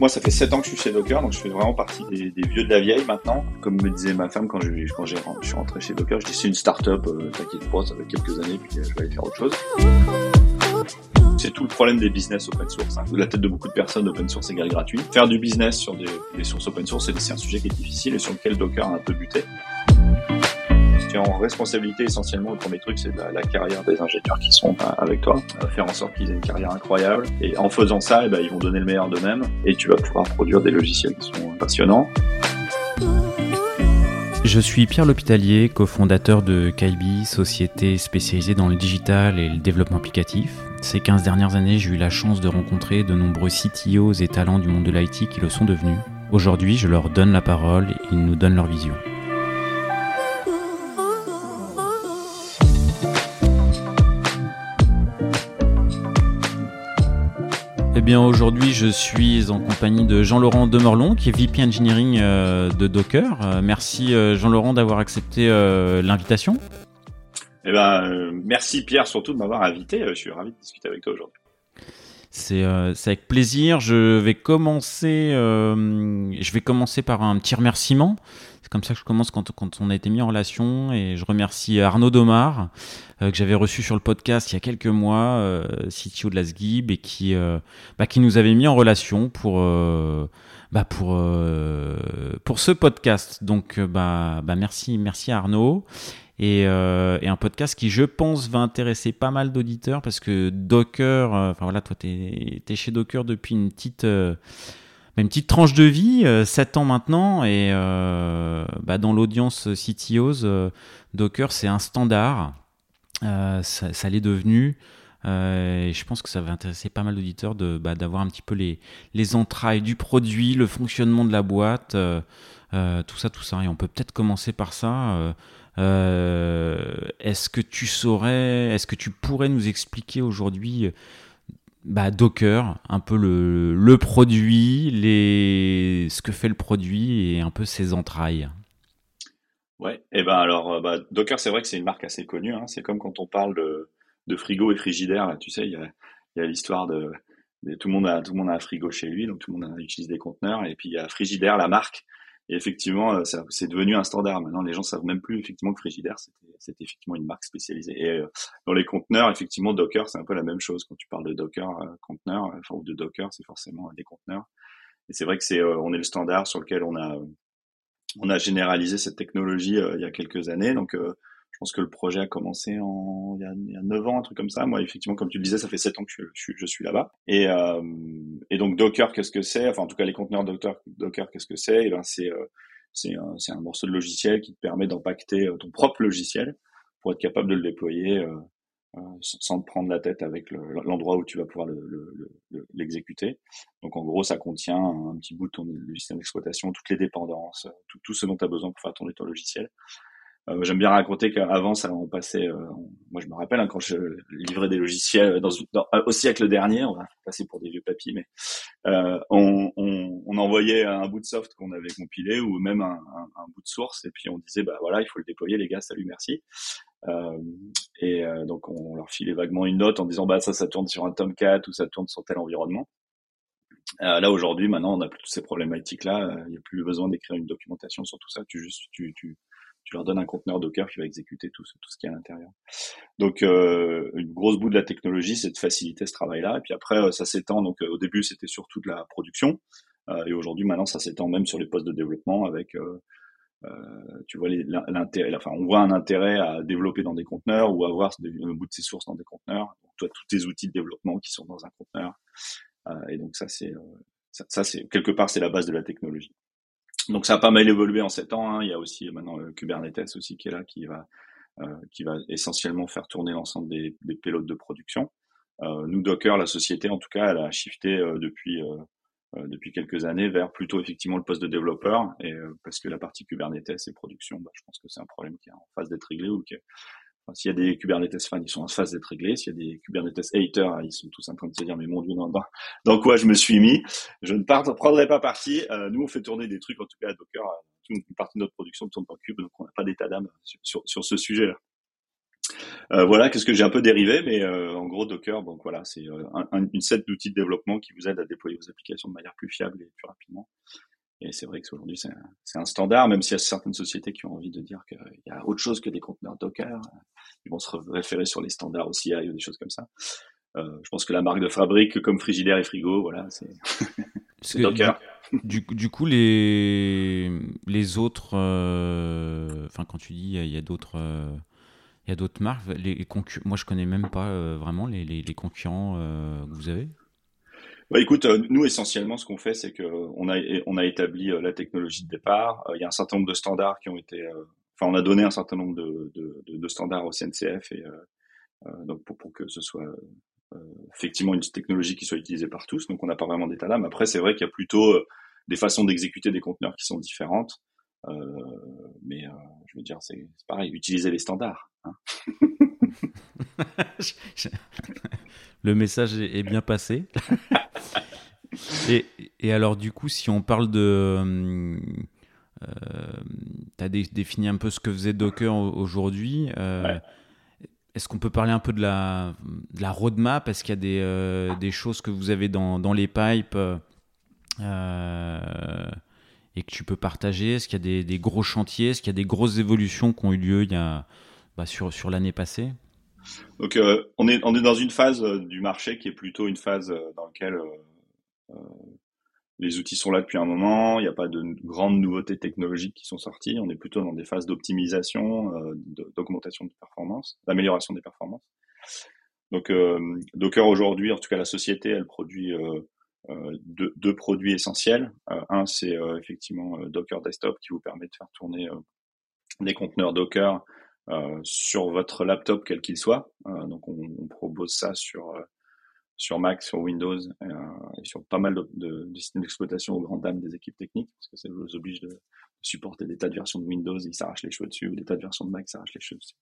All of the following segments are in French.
moi, ça fait 7 ans que je suis chez Docker, donc je fais vraiment partie des, vieux de la vieille maintenant. Comme me disait ma femme quand je, quand je suis rentré chez Docker, je dis c'est une start-up, euh, t'inquiète pas, ça fait quelques années, puis euh, je vais aller faire autre chose. C'est tout le problème des business open source. Hein. La tête de beaucoup de personnes, open source égale gratuit. Faire du business sur des, des sources open source, c'est un sujet qui est difficile et sur lequel Docker a un peu buté en responsabilité essentiellement, le premier truc, c'est la, carrière des ingénieurs qui sont euh, avec toi, faire en sorte qu'ils aient une carrière incroyable. Et en faisant ça, eh ben, ils vont donner le meilleur d'eux-mêmes et tu vas pouvoir produire des logiciels qui sont passionnants. Je suis Pierre L'Hôpitalier, cofondateur de Kaibi, société spécialisée dans le digital et le développement applicatif. Ces 15 dernières années, j'ai eu la chance de rencontrer de nombreux CTOs et talents du monde de l'IT qui le sont devenus. Aujourd'hui, je leur donne la parole et ils nous donnent leur vision. Eh bien aujourd'hui je suis en compagnie de Jean-Laurent Demerlon qui est VP Engineering euh, de Docker. Euh, merci euh, Jean-Laurent d'avoir accepté l'invitation. Eh ben, merci Pierre surtout de m'avoir invité. Je suis ravi de discuter avec toi aujourd'hui. C'est avec plaisir. Je vais commencer. je vais commencer par un petit remerciement. C'est comme ça que je commence quand, quand, on a été mis en relation et je remercie Arnaud Domar euh, que j'avais reçu sur le podcast il y a quelques mois, euh, CTO de la et qui, euh, bah, qui nous avait mis en relation pour, bah, pour, pour ce podcast. Donc bah, bah, merci, merci Arnaud. Et, et, un podcast qui, je pense, va intéresser pas mal d'auditeurs parce que Docker, enfin voilà, toi, tu es, chez Docker depuis une petite une petite tranche de vie, 7 euh, ans maintenant, et euh, bah, dans l'audience CTOs, euh, Docker c'est un standard, ça, l'est devenu. et je pense que ça va intéresser pas mal d'auditeurs de, bah, d'avoir un petit peu les, les entrailles du produit, le fonctionnement de la boîte, tout ça, tout ça. Et on peut peut-être commencer par ça. est-ce que tu saurais, est-ce que tu pourrais nous expliquer aujourd'hui bah, Docker, un peu le, le, produit, les, ce que fait le produit et un peu ses entrailles. Ouais, et ben alors euh, bah, Docker, c'est vrai que c'est une marque assez connue. Hein. C'est comme quand on parle de, de frigo et frigidaire. Là, tu sais, il y a, y a l'histoire de, tout le monde a tout le monde a un frigo chez lui, donc tout le monde utilise des conteneurs. Et puis il y a frigidaire, la marque. Et effectivement, euh, c'est devenu un standard. Maintenant, les gens savent même plus effectivement que Frigidaire, c'était effectivement une marque spécialisée. Et euh, dans les conteneurs, effectivement, Docker, c'est un peu la même chose. Quand tu parles de Docker euh, conteneur, enfin ou de Docker, c'est forcément des conteneurs. Et c'est vrai que c'est, on est le standard sur lequel on a, on a généralisé cette technologie il y a quelques années. Donc pense que le projet a commencé en il y a, il y a 9 ans, un truc comme ça. Moi, effectivement, comme tu le disais, ça fait 7 ans que je, je, je suis là-bas. Et, euh, et donc Docker, qu'est-ce que c'est? Enfin, en tout cas, les conteneurs Docker, Docker qu'est-ce que c'est? Eh ben, c'est euh, c'est un, un, morceau de logiciel qui te permet d'empacter euh, ton propre logiciel pour être capable de le déployer euh, euh sans te prendre la tête avec l'endroit où tu vas pouvoir l'exécuter. Le, le, Donc en gros, ça contient un petit bout de ton système d'exploitation, toutes les dépendances, tout, tout ce dont tu as besoin pour faire tourner ton logiciel. Euh, j'aime bien raconter qu'avant, ça, on passait. Euh, moi, je me rappelle hein, quand je livrais des logiciels dans, au siècle dernier, on va passer pour des vieux papiers, mais euh, on, envoyait un bout de soft qu'on avait compilé ou même un, bout de source, et puis on disait bah voilà, il faut le déployer, les gars, salut, merci. Euh, et euh, donc on leur filait vaguement une note en disant bah ça, ça tourne sur un Tomcat ou ça tourne sur tel environnement. Euh, là aujourd'hui, maintenant, on a plus toutes ces problématiques là. Il n'y a plus besoin d'écrire une documentation sur tout ça. Tu juste tu, tu tu leur donnes un conteneur Docker qui va exécuter tout, tout ce qui est à l'intérieur. Donc euh, une grosse bout de la technologie, c'est de faciliter ce travail-là. Et puis après, euh, ça s'étend. Donc euh, au début, c'était surtout de la production, et aujourd'hui, maintenant, ça s'étend même sur les postes de développement avec tu vois l'intérêt, enfin on voit un intérêt à développer dans des conteneurs ou avoir un bout de ses sources dans des conteneurs. Toi, tous tes outils de développement qui sont dans un conteneur. et donc ça c'est ça c'est quelque part c'est la base de la technologie. Donc ça a pas mal évolué en sept ans. Hein. Il y a aussi maintenant euh, Kubernetes aussi qui est là, qui va euh, qui va essentiellement faire tourner l'ensemble des, des de production. Euh, nous Docker, la société en tout cas, elle a shifté depuis depuis quelques années vers plutôt effectivement le poste de développeur et parce que la partie Kubernetes et production, bah, je pense que c'est un problème qui est en phase d'être réglé ou qui s'il y a des Kubernetes fans, ils sont en phase d'être réglés. S'il y a des Kubernetes haters, ils sont tous en train de se dire, mais mon Dieu, dans, quoi je me suis mis? Je ne prendrai pas parti. Euh, nous, on fait tourner des trucs, en tout cas à Docker. Euh, une partie de notre production tourne en cube, donc on n'a pas d'état d'âme sur, ce sujet-là. voilà, qu'est-ce que j'ai un peu dérivé, mais en gros Docker, voilà, c'est une set d'outils de développement qui vous aide à déployer vos applications de manière plus fiable et plus rapidement. Et c'est vrai qu'aujourd'hui, c'est un, un, standard, même s'il y a certaines sociétés qui ont envie de dire qu'il y a autre chose que des conteneurs Docker. Ils vont se référer sur les standards OCI ou des choses comme ça. Euh, je pense que la marque de fabrique, comme Frigidaire et Frigo, voilà, c'est Docker. Du, du, coup, les, les autres, euh, enfin, quand tu dis il y a, d'autres. Euh, il y a d'autres marques, les, moi je connais même pas vraiment les, les, les concurrents que vous avez? Bah, écoute, euh, nous essentiellement, ce qu'on fait, c'est qu'on a on a établi euh, la technologie de départ. Euh, il y a un certain nombre de standards qui ont été, enfin, on a donné un certain nombre de, de, de, standards au CNCF et donc pour, pour, que ce soit effectivement une technologie qui soit utilisée par tous. Donc on n'a pas vraiment d'état là. Mais après, c'est vrai qu'il y a plutôt des façons d'exécuter des conteneurs qui sont différentes. mais je veux dire, c'est pareil, utiliser les standards. Hein. Le message est bien passé. et, alors, du coup, si on parle de. Euh, euh tu as défini un peu ce que faisait Docker aujourd'hui. Euh, est-ce qu'on peut parler un peu de la, de la roadmap? Est-ce qu'il y a des, euh, des, choses que vous avez dans, dans les pipes et que tu peux partager? Est-ce qu'il y a des, des, gros chantiers? Est-ce qu'il y a des grosses évolutions qui ont eu lieu il y a, bah, sur, sur l'année passée donc on, est, on est dans une phase du marché qui est plutôt une phase dans laquelle euh, les outils sont là depuis un moment, il n'y a pas de grandes nouveautés technologiques qui sont sorties, on est plutôt dans des phases d'optimisation, euh, d'augmentation de performance, d'amélioration des performances. Donc euh, Docker aujourd'hui, en tout cas la société, elle produit deux, produits essentiels. un, c'est effectivement Docker Desktop qui vous permet de faire tourner des conteneurs Docker sur votre laptop quel qu'il soit. donc on, propose ça sur sur Mac, sur Windows euh, et sur pas mal de, systèmes d'exploitation aux grandes dames des équipes techniques, parce que ça vous oblige de, supporter des tas de versions de Windows, ils s'arrachent les cheveux dessus, ou des tas de versions de Mac s'arrachent les cheveux dessus.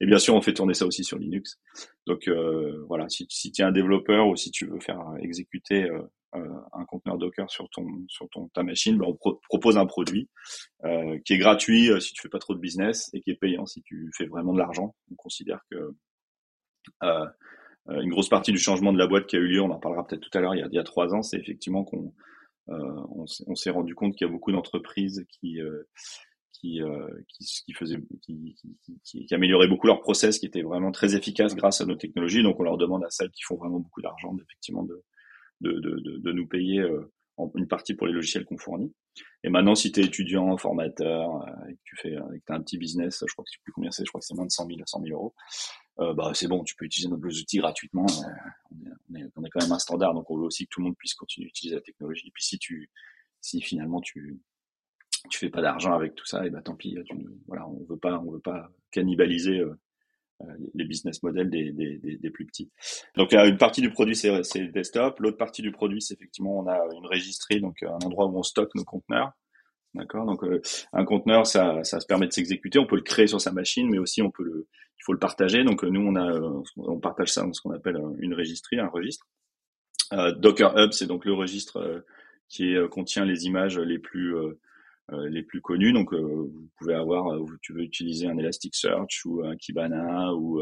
Et bien sûr, on fait tourner ça aussi sur Linux. Donc euh, voilà, si, tu es un développeur ou si tu veux faire exécuter euh, euh un conteneur Docker sur ton sur ton ta machine, ben on propose un produit euh, qui est gratuit euh, si tu fais pas trop de business et qui est payant si tu fais vraiment de l'argent. On considère que euh, euh, une grosse partie du changement de la boîte qui a eu lieu, on en parlera peut-être tout à l'heure, il, il, y a trois ans, c'est effectivement qu'on euh, on, s'est rendu compte qu'il y a beaucoup d'entreprises qui euh, qui, qui, faisaient, qui, qui, qui, amélioraient beaucoup leur process, qui étaient vraiment très efficaces grâce à nos technologies. Donc, on leur demande à celles qui font vraiment beaucoup d'argent, effectivement, de, de, nous payer une partie pour les logiciels qu'on fournit. Et maintenant, si tu es étudiant, formateur, et que tu fais, et que as un petit business, je crois que sais plus combien c'est, je crois que c'est moins de 100 000 à 100 000 euros, euh, bah, c'est bon, tu peux utiliser nos outils gratuitement. Euh, on, est, quand même un standard, donc on veut aussi que tout le monde puisse continuer à utiliser la technologie. Et puis si tu, si finalement tu, tu fais pas d'argent avec tout ça, et bah tant pis. Voilà, on veut pas, on veut pas cannibaliser euh, les business models des, des, des, des, plus petits. Donc une partie du produit c'est desktop, l'autre partie du produit c'est effectivement on a une registrie, donc un endroit où on stocke nos conteneurs. D'accord? Donc un conteneur ça, se permet de s'exécuter, on peut le créer sur sa machine, mais aussi on peut le il faut le partager. Donc nous, on a, on partage ça dans ce qu'on appelle une registrie, un registre. Euh, Docker Hub, c'est donc le registre euh, qui euh, contient les images les plus les plus connues. Donc vous pouvez avoir, tu veux utiliser un Elasticsearch ou un Kibana ou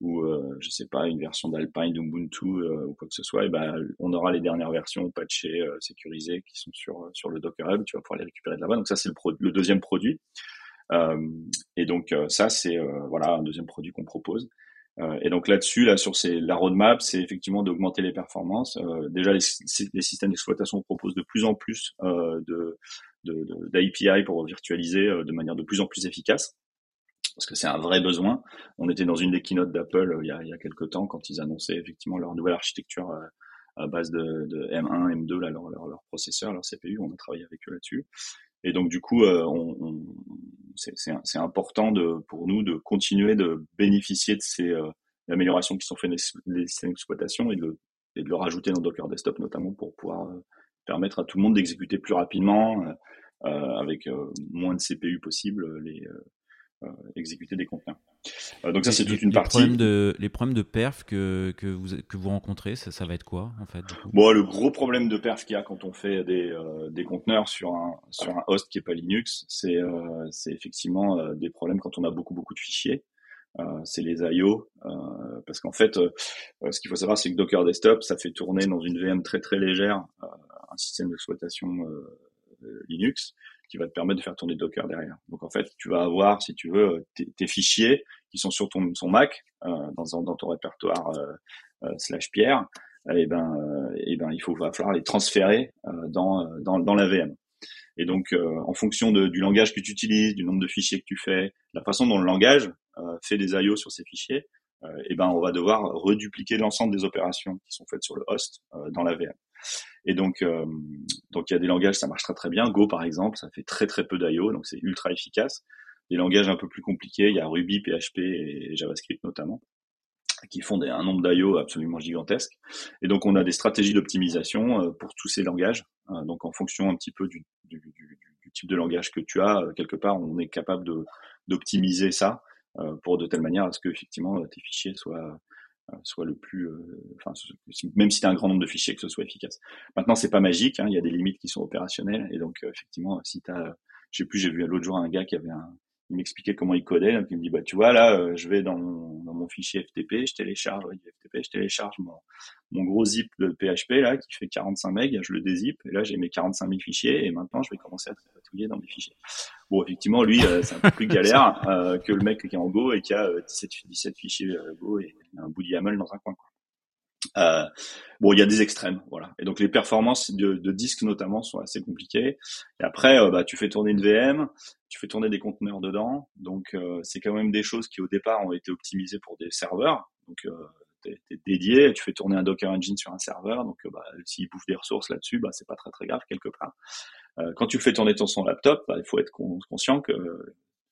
ou je sais pas une version d'Alpine, d'Ubuntu ou quoi que ce soit, et ben on aura les dernières versions patchées, sécurisées qui sont sur sur le Docker Hub. Tu vas pouvoir les récupérer de là-bas. Donc ça c'est le, deuxième produit. Euh, et donc euh, ça, c'est euh, voilà un deuxième produit qu'on propose. et donc là-dessus, là sur ces, la roadmap, c'est effectivement d'augmenter les performances. déjà, les systèmes d'exploitation proposent de plus en plus de d'API pour virtualiser de manière de plus en plus efficace parce que c'est un vrai besoin. On était dans une des keynotes d'Apple il, a, il y a quelques temps quand ils annonçaient effectivement leur nouvelle architecture à base de, de M1, M2, là, leur, leur, leur, processeur, leur CPU. On a travaillé avec eux là-dessus. Et donc du coup, euh, on, on, c'est important de, pour nous de continuer de bénéficier de ces euh, améliorations qui sont faites les systèmes d'exploitation et de, et de le rajouter dans Docker Desktop notamment pour pouvoir euh, permettre à tout le monde d'exécuter plus rapidement, euh, avec moins de CPU possible, les, exécuter des conteneurs. Euh, donc ça c'est toute une les partie. Problèmes de, les problèmes de perf que, que, vous, que vous rencontrez, ça, ça va être quoi en fait Bon, le gros problème de perf qu'il y a quand on fait des, euh, des conteneurs sur un, sur un host qui est pas Linux, c'est euh, c'est effectivement des problèmes quand on a beaucoup beaucoup de fichiers. c'est les IO, parce qu'en fait, ce qu'il faut savoir, c'est que Docker Desktop, ça fait tourner dans une VM très très légère un système d'exploitation Linux qui va te permettre de faire tourner Docker derrière. Donc en fait, tu vas avoir, si tu veux, tes, fichiers qui sont sur ton, Mac, dans, dans ton répertoire slash Pierre, et eh ben, et eh ben, il faut va falloir les transférer dans, dans, dans la VM. Et donc, euh, en fonction de, du langage que tu utilises, du nombre de fichiers que tu fais, la façon dont le langage euh, fait des I/O sur ces fichiers, euh, eh ben, on va devoir redupliquer l'ensemble des opérations qui sont faites sur le host dans la VM. Et donc, donc il y a des langages, ça marche très très bien. Go, par exemple, ça fait très très peu d'I/O, donc c'est ultra efficace. Des langages un peu plus compliqués, il y a Ruby, PHP et JavaScript notamment qui font un nombre d'IO absolument gigantesque. Et donc, on a des stratégies d'optimisation euh, pour tous ces langages. Euh, donc, en fonction un petit peu du, du, type de langage que tu as, euh, quelque part, on est capable d'optimiser ça pour de telle manière à ce que effectivement tes fichiers soient soient le plus, enfin, même si tu as un grand nombre de fichiers, que ce soit efficace. Maintenant, c'est pas magique, hein, il y a des limites qui sont opérationnelles, et donc effectivement, si tu as, je sais plus, j'ai vu l'autre jour un gars qui avait un, il m'expliquait comment il codait. Donc il me dit bah tu vois là, euh, je vais dans mon, dans mon fichier FTP, je télécharge FTP, je télécharge mon, mon gros zip de PHP là qui fait 45 MB, je le dézip et là j'ai mes 45 000 fichiers et maintenant je vais commencer à patouiller dans mes fichiers. Bon effectivement lui euh, c'est un peu plus galère euh, que le mec qui est en Go et qui a 17, 17 fichiers Go et un bout de YAML dans un coin. Quoi. Euh, bon, il y a des extrêmes, voilà. Et donc les performances de, de disques notamment sont assez compliquées. Et après, euh, bah, tu fais tourner une VM, tu fais tourner des conteneurs dedans. Donc euh, c'est quand même des choses qui au départ ont été optimisées pour des serveurs. Donc euh, t'es, dédié, tu fais tourner un Docker Engine sur un serveur. Donc bah, s'il bouffe des ressources là-dessus, bah, c'est pas très très grave quelque part. quand tu fais tourner ton son laptop, bah, il faut être conscient que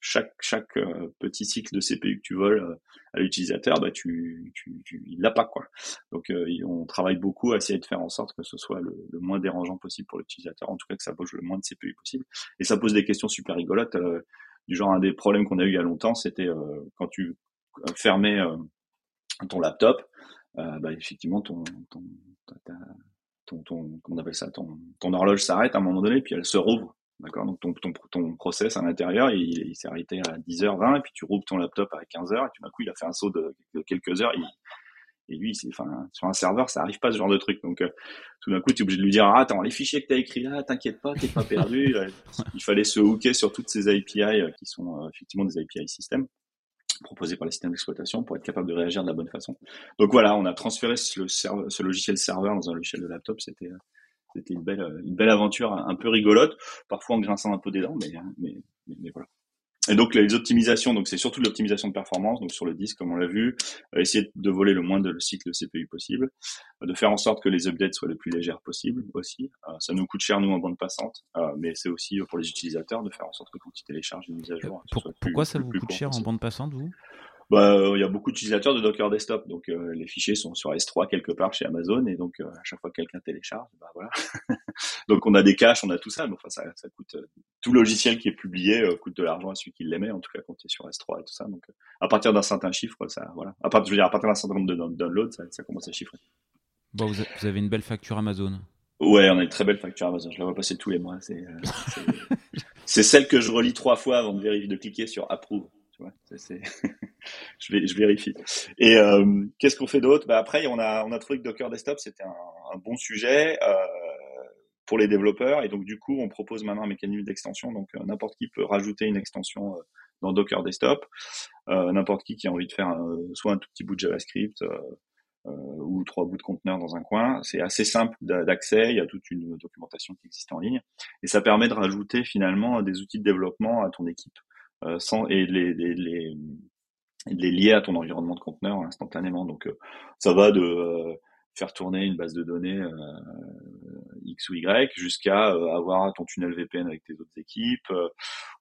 chaque chaque euh, petit cycle de CPU que tu voles euh, à l'utilisateur, bah tu, tu, tu il l'a pas quoi. Donc euh, on travaille beaucoup à essayer de faire en sorte que ce soit le, moins dérangeant possible pour l'utilisateur, en tout cas que ça bouge le moins de CPU possible. Et ça pose des questions super rigolotes, du genre un des problèmes qu'on a eu il y a longtemps, c'était quand tu fermais ton laptop, bah effectivement ton ton, ton, ton, comment on appelle ça, ton, ton horloge s'arrête à un moment donné, puis elle se rouvre D'accord Donc ton, ton, ton process à l'intérieur, il, il s'est arrêté à 10h20 et puis tu rouvres ton laptop à 15h et tout d'un coup il a fait un saut de, quelques heures. et lui, enfin, sur un serveur, ça arrive pas ce genre de truc. Donc euh, tout d'un coup, tu es obligé de lui dire ah, attends, les fichiers que tu as écrits là, t'inquiète pas, t'es pas perdu. il fallait se hooker sur toutes ces API euh, qui sont euh, effectivement des API système proposés par les systèmes d'exploitation pour être capable de réagir de la bonne façon. Donc voilà, on a transféré ce, ce logiciel serveur dans un logiciel de laptop. C'était c'était une belle, une belle aventure un peu rigolote, parfois en grinçant un peu des dents, mais, mais, mais, voilà. Et donc les optimisations, donc c'est surtout l'optimisation de performance, donc sur le disque comme on l'a vu, euh, essayer de voler le moins de cycle CPU possible, euh, de faire en sorte que les updates soient les plus légères possibles aussi. Euh, ça nous coûte cher nous en bande passante, mais c'est aussi pour les utilisateurs de faire en sorte que quand ils téléchargent une mise à jour, pourquoi ça vous coûte cher en bande passante vous? Bah, euh, il y a beaucoup d'utilisateurs de Docker Desktop, donc euh, les fichiers sont sur S3 quelque part chez Amazon, et donc euh, à chaque fois que quelqu'un télécharge, bah voilà. donc on a des caches, on a tout ça, donc enfin, ça, ça coûte tout logiciel qui est publié coûte de l'argent à celui qui l'émet, en tout cas quand tu es sur S3 et tout ça. Donc à partir d'un certain chiffre, ça voilà. À partir, je veux dire, à partir d'un certain nombre de downloads, ça, ça commence à chiffrer. Bon, vous, avez une belle facture Amazon. Ouais, on a une très belle facture Amazon. Je la vois passer tous les mois. C'est celle que je relis trois fois avant de vérifier, de cliquer sur approve. Tu vois, c'est je, vais, je vérifie. Et euh, qu'est-ce qu'on fait d'autre? Bah Après, on a, on a trouvé que Docker Desktop, c'était un, un, bon sujet euh, pour les développeurs. Et donc, du coup, on propose maintenant un mécanisme d'extension. Donc, euh, n'importe qui peut rajouter une extension euh, dans Docker Desktop. Euh, n'importe qui qui a envie de faire soit un tout petit bout de JavaScript ou trois bouts de conteneur dans un coin. C'est assez simple d'accès. Il y a toute une documentation qui existe en ligne. Et ça permet de rajouter finalement des outils de développement à ton équipe. Sans, et les, les, les, les lier à ton environnement de conteneur instantanément. Donc euh, ça va de euh, faire tourner une base de données euh, X ou Y jusqu'à avoir ton tunnel VPN avec tes autres équipes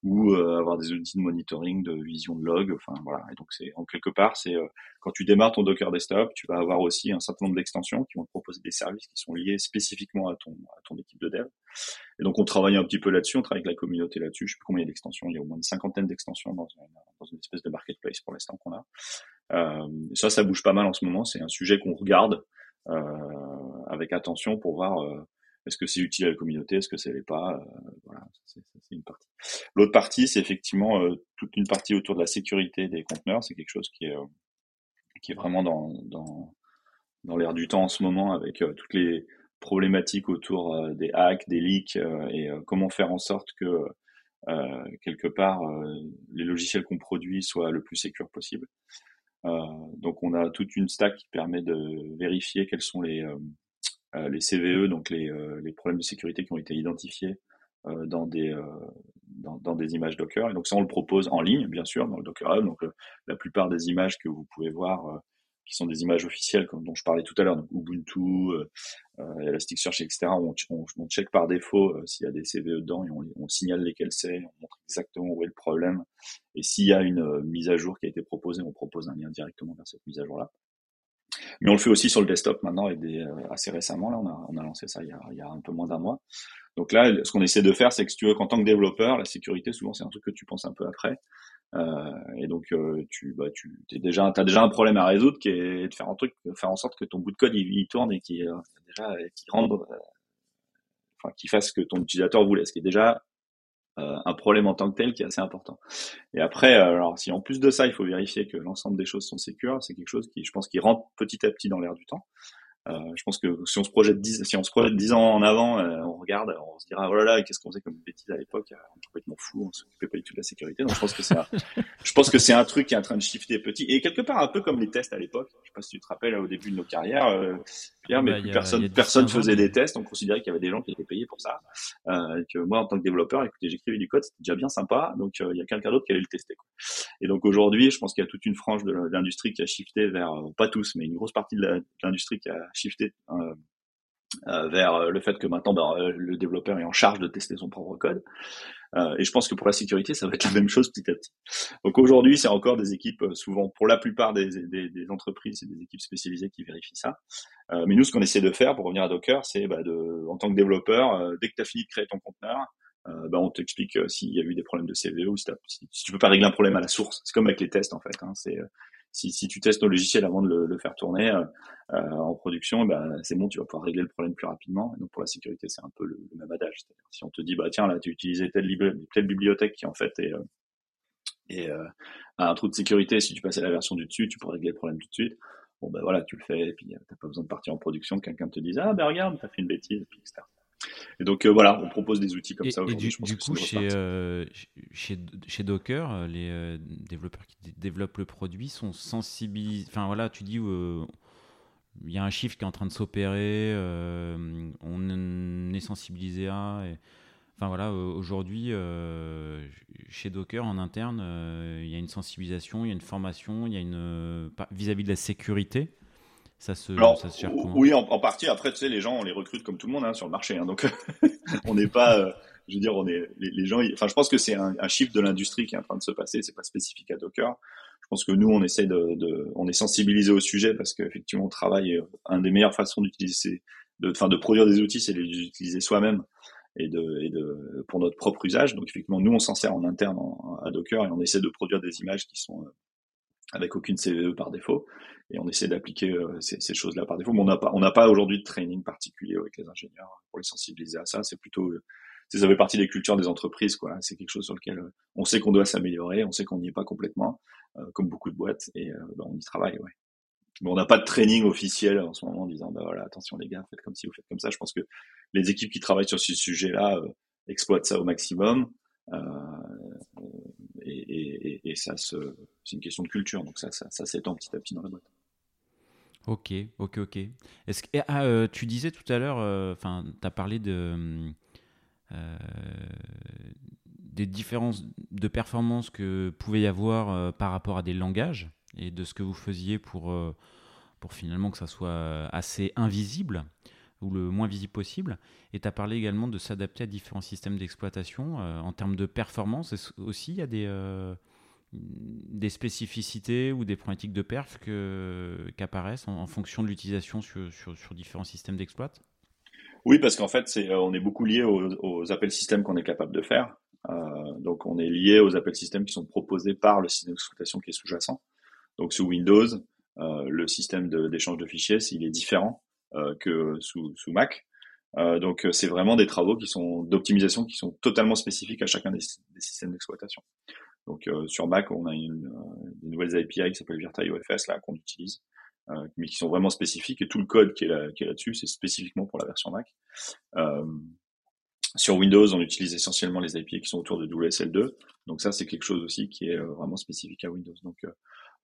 ou avoir des outils de monitoring, de vision de log. Enfin voilà. Et donc c'est en quelque part, c'est quand tu démarres ton Docker Desktop, tu vas avoir aussi un certain nombre d'extensions qui vont te proposer des services qui sont liés spécifiquement à ton à ton équipe de dev. Et donc on travaille un petit peu là-dessus, on travaille avec la communauté là-dessus. Je sais plus combien il y a d'extensions, il y a au moins une cinquantaine d'extensions dans une, espèce de marketplace pour l'instant qu'on a. Euh, ça, ça bouge pas mal en ce moment. C'est un sujet qu'on regarde euh, avec attention pour voir euh, Est-ce que c'est utile à la communauté Est-ce que ça l'est pas Voilà, c'est une partie. L'autre partie, c'est effectivement toute une partie autour de la sécurité des conteneurs. C'est quelque chose qui est qui est vraiment dans dans dans l'air du temps en ce moment avec toutes les problématiques autour des hacks, des leaks et comment faire en sorte que quelque part les logiciels qu'on produit soient le plus sécurs possible. Euh, donc on a toute une stack qui permet de vérifier quels sont les, euh, euh, les CVE, donc les, les problèmes de sécurité qui ont été identifiés dans des dans, dans, des images Docker. Et donc ça, on le propose en ligne, bien sûr, dans le Docker Hub. Donc la plupart des images que vous pouvez voir qui sont des images officielles, comme dont je parlais tout à l'heure, donc Ubuntu, euh, euh Elasticsearch, etc. On, on, on check par défaut euh, s'il y a des CVE dedans et on, on signale lesquels c'est, on montre exactement où est le problème. Et s'il y a une euh, mise à jour qui a été proposée, on propose un lien directement vers cette mise à jour-là. Mais on le fait aussi sur le desktop maintenant et des, assez récemment. Là, on a, on a lancé ça il y a, il y a un peu moins d'un mois. Donc là, ce qu'on essaie de faire, c'est que si tu veux qu'en tant que développeur, la sécurité, souvent, c'est un truc que tu penses un peu après. Euh, et donc euh, tu bah tu t'es déjà t'as déjà un problème à résoudre qui est de faire un truc faire en sorte que ton bout de code il, tourne et qui euh, déjà qui rende enfin qui fasse ce que ton utilisateur voulait ce qui est déjà un problème en tant que tel qui est assez important. Et après, alors si en plus de ça, il faut vérifier que l'ensemble des choses sont sécures, c'est quelque chose qui, je pense, qui rentre petit à petit dans l'air du temps. Euh, je pense que si on se projette 10, si on se projette 10 ans en avant, euh, on regarde, on se dira oh là là, qu'est-ce qu'on faisait comme bêtise à l'époque, euh, on est complètement fou, on s'occupait pas du tout de la sécurité. Donc je pense que c'est un, je pense que c'est un truc qui est en train de shifter petit et quelque part un peu comme les tests à l'époque. Je sais pas si tu te rappelles au début de nos carrières, Pierre, mais bah, personne personne faisait des tests, on considérait qu'il y avait des gens qui étaient payés pour ça. et que moi en tant que développeur, écoutez, j'écrivais du code, c'était déjà bien sympa, donc il y a quelqu'un d'autre qui allait le tester. Quoi. Et donc aujourd'hui, je pense qu'il y a toute une frange de l'industrie qui a shifté vers pas tous, mais une grosse partie de l'industrie qui a shifté euh, vers euh, le fait que maintenant ben, euh, le développeur est en charge de tester son propre code. Et je pense que pour la sécurité, ça va être la même chose petit à petit. Donc aujourd'hui, c'est encore des équipes, souvent pour la plupart des, des, des entreprises, c'est des équipes spécialisées qui vérifient ça. mais nous, ce qu'on essaie de faire pour revenir à Docker, c'est bah, de, en tant que développeur, dès que tu as fini de créer ton conteneur, bah, on t'explique s'il y a eu des problèmes de CVE ou si, si, tu peux pas régler un problème à la source. C'est comme avec les tests en fait. Hein. C'est si, si tu testes ton logiciel avant de le, faire tourner euh, euh en production, ben, c'est bon, tu vas pouvoir régler le problème plus rapidement. Et donc pour la sécurité, c'est un peu le, même adage. Si on te dit, bah tiens, là, tu utilisais telle, telle bibliothèque qui en fait est, euh, euh, un trou de sécurité, si tu passais la version du dessus, tu pourrais régler le problème tout de suite. Bon ben voilà, tu le fais, et puis t'as pas besoin de partir en production, quelqu'un te dise ah ben regarde, t'as fait une bêtise, et puis etc. Et donc euh, voilà, on propose des outils comme ça aujourd'hui. Du, du coup, chez, euh, chez, chez, Docker, euh, les développeurs qui développent le produit sont sensibilisés. Enfin voilà, tu dis il y a un chiffre qui est en train de s'opérer, on est sensibilisé à. Enfin voilà, aujourd'hui, chez Docker en interne, il y a une sensibilisation, il y a une formation, il y a une vis-à-vis de la sécurité. Ça se, ça se Oui, en, partie. Après, tu sais, les gens, on les recrute comme tout le monde hein, sur le marché. Hein, donc, on n'est pas, euh, je veux dire, on est les, gens. Enfin, je pense que c'est un, un chiffre de l'industrie qui est en train de se passer. C'est pas spécifique à Docker. Je pense que nous, on essaie de, de on est sensibilisé au sujet parce qu'effectivement, on travaille. Euh, un des meilleures façons d'utiliser, de, enfin, de produire des outils, c'est de les utiliser soi-même et de, et de, pour notre propre usage. Donc, effectivement, nous, on s'en sert en interne à Docker et on essaie de produire des images qui sont euh, avec aucune CVE par défaut, et on essaie d'appliquer euh, ces, choses-là par défaut. Mais on n'a pas, on n'a pas aujourd'hui de training particulier avec les ingénieurs pour les sensibiliser à ça. C'est plutôt, euh, ça fait partie des cultures des entreprises, quoi. C'est quelque chose sur lequel euh, on sait qu'on doit s'améliorer, on sait qu'on n'y est pas complètement, comme beaucoup de boîtes, et ben, on y travaille, ouais. Mais on n'a pas de training officiel en ce moment en disant, bah voilà, attention les gars, faites comme si vous faites comme ça. Je pense que les équipes qui travaillent sur ce sujet-là exploitent ça au maximum. Euh, et, ça, c'est une question de culture, donc ça, ça, s'étend petit à petit dans la boîte. Ok, ok, ok. Est-ce que ah, euh, tu disais tout à l'heure, euh, tu as parlé de des différences de performance que pouvait y avoir par rapport à des langages et de ce que vous faisiez pour pour finalement que ça soit assez invisible ou le moins visible possible. Et tu as parlé également de s'adapter à différents systèmes d'exploitation. Euh, en termes de performance, aussi, il y a des, euh, des spécificités ou des problématiques de perf qui apparaissent en, fonction de l'utilisation sur, sur, différents systèmes d'exploit? Oui, parce qu'en fait, euh, on est beaucoup lié aux, appels systèmes qu'on est capable de faire. donc, on est lié aux appels systèmes qui sont proposés par le système d'exploitation qui est sous-jacent. Donc, sous Windows, le système d'échange de, fichiers, il est différent que sous, sous Mac. donc c'est vraiment des travaux qui sont d'optimisation qui sont totalement spécifiques à chacun des, systèmes d'exploitation. Donc sur Mac, on a une, des nouvelles API qui s'appellent VirtualOFS là qu'on utilise, mais qui sont vraiment spécifiques et tout le code qui est là, là-dessus, c'est spécifiquement pour la version Mac. Sur Windows, on utilise essentiellement les API qui sont autour de WSL2. Donc ça, c'est quelque chose aussi qui est euh, vraiment spécifique à Windows. Donc euh,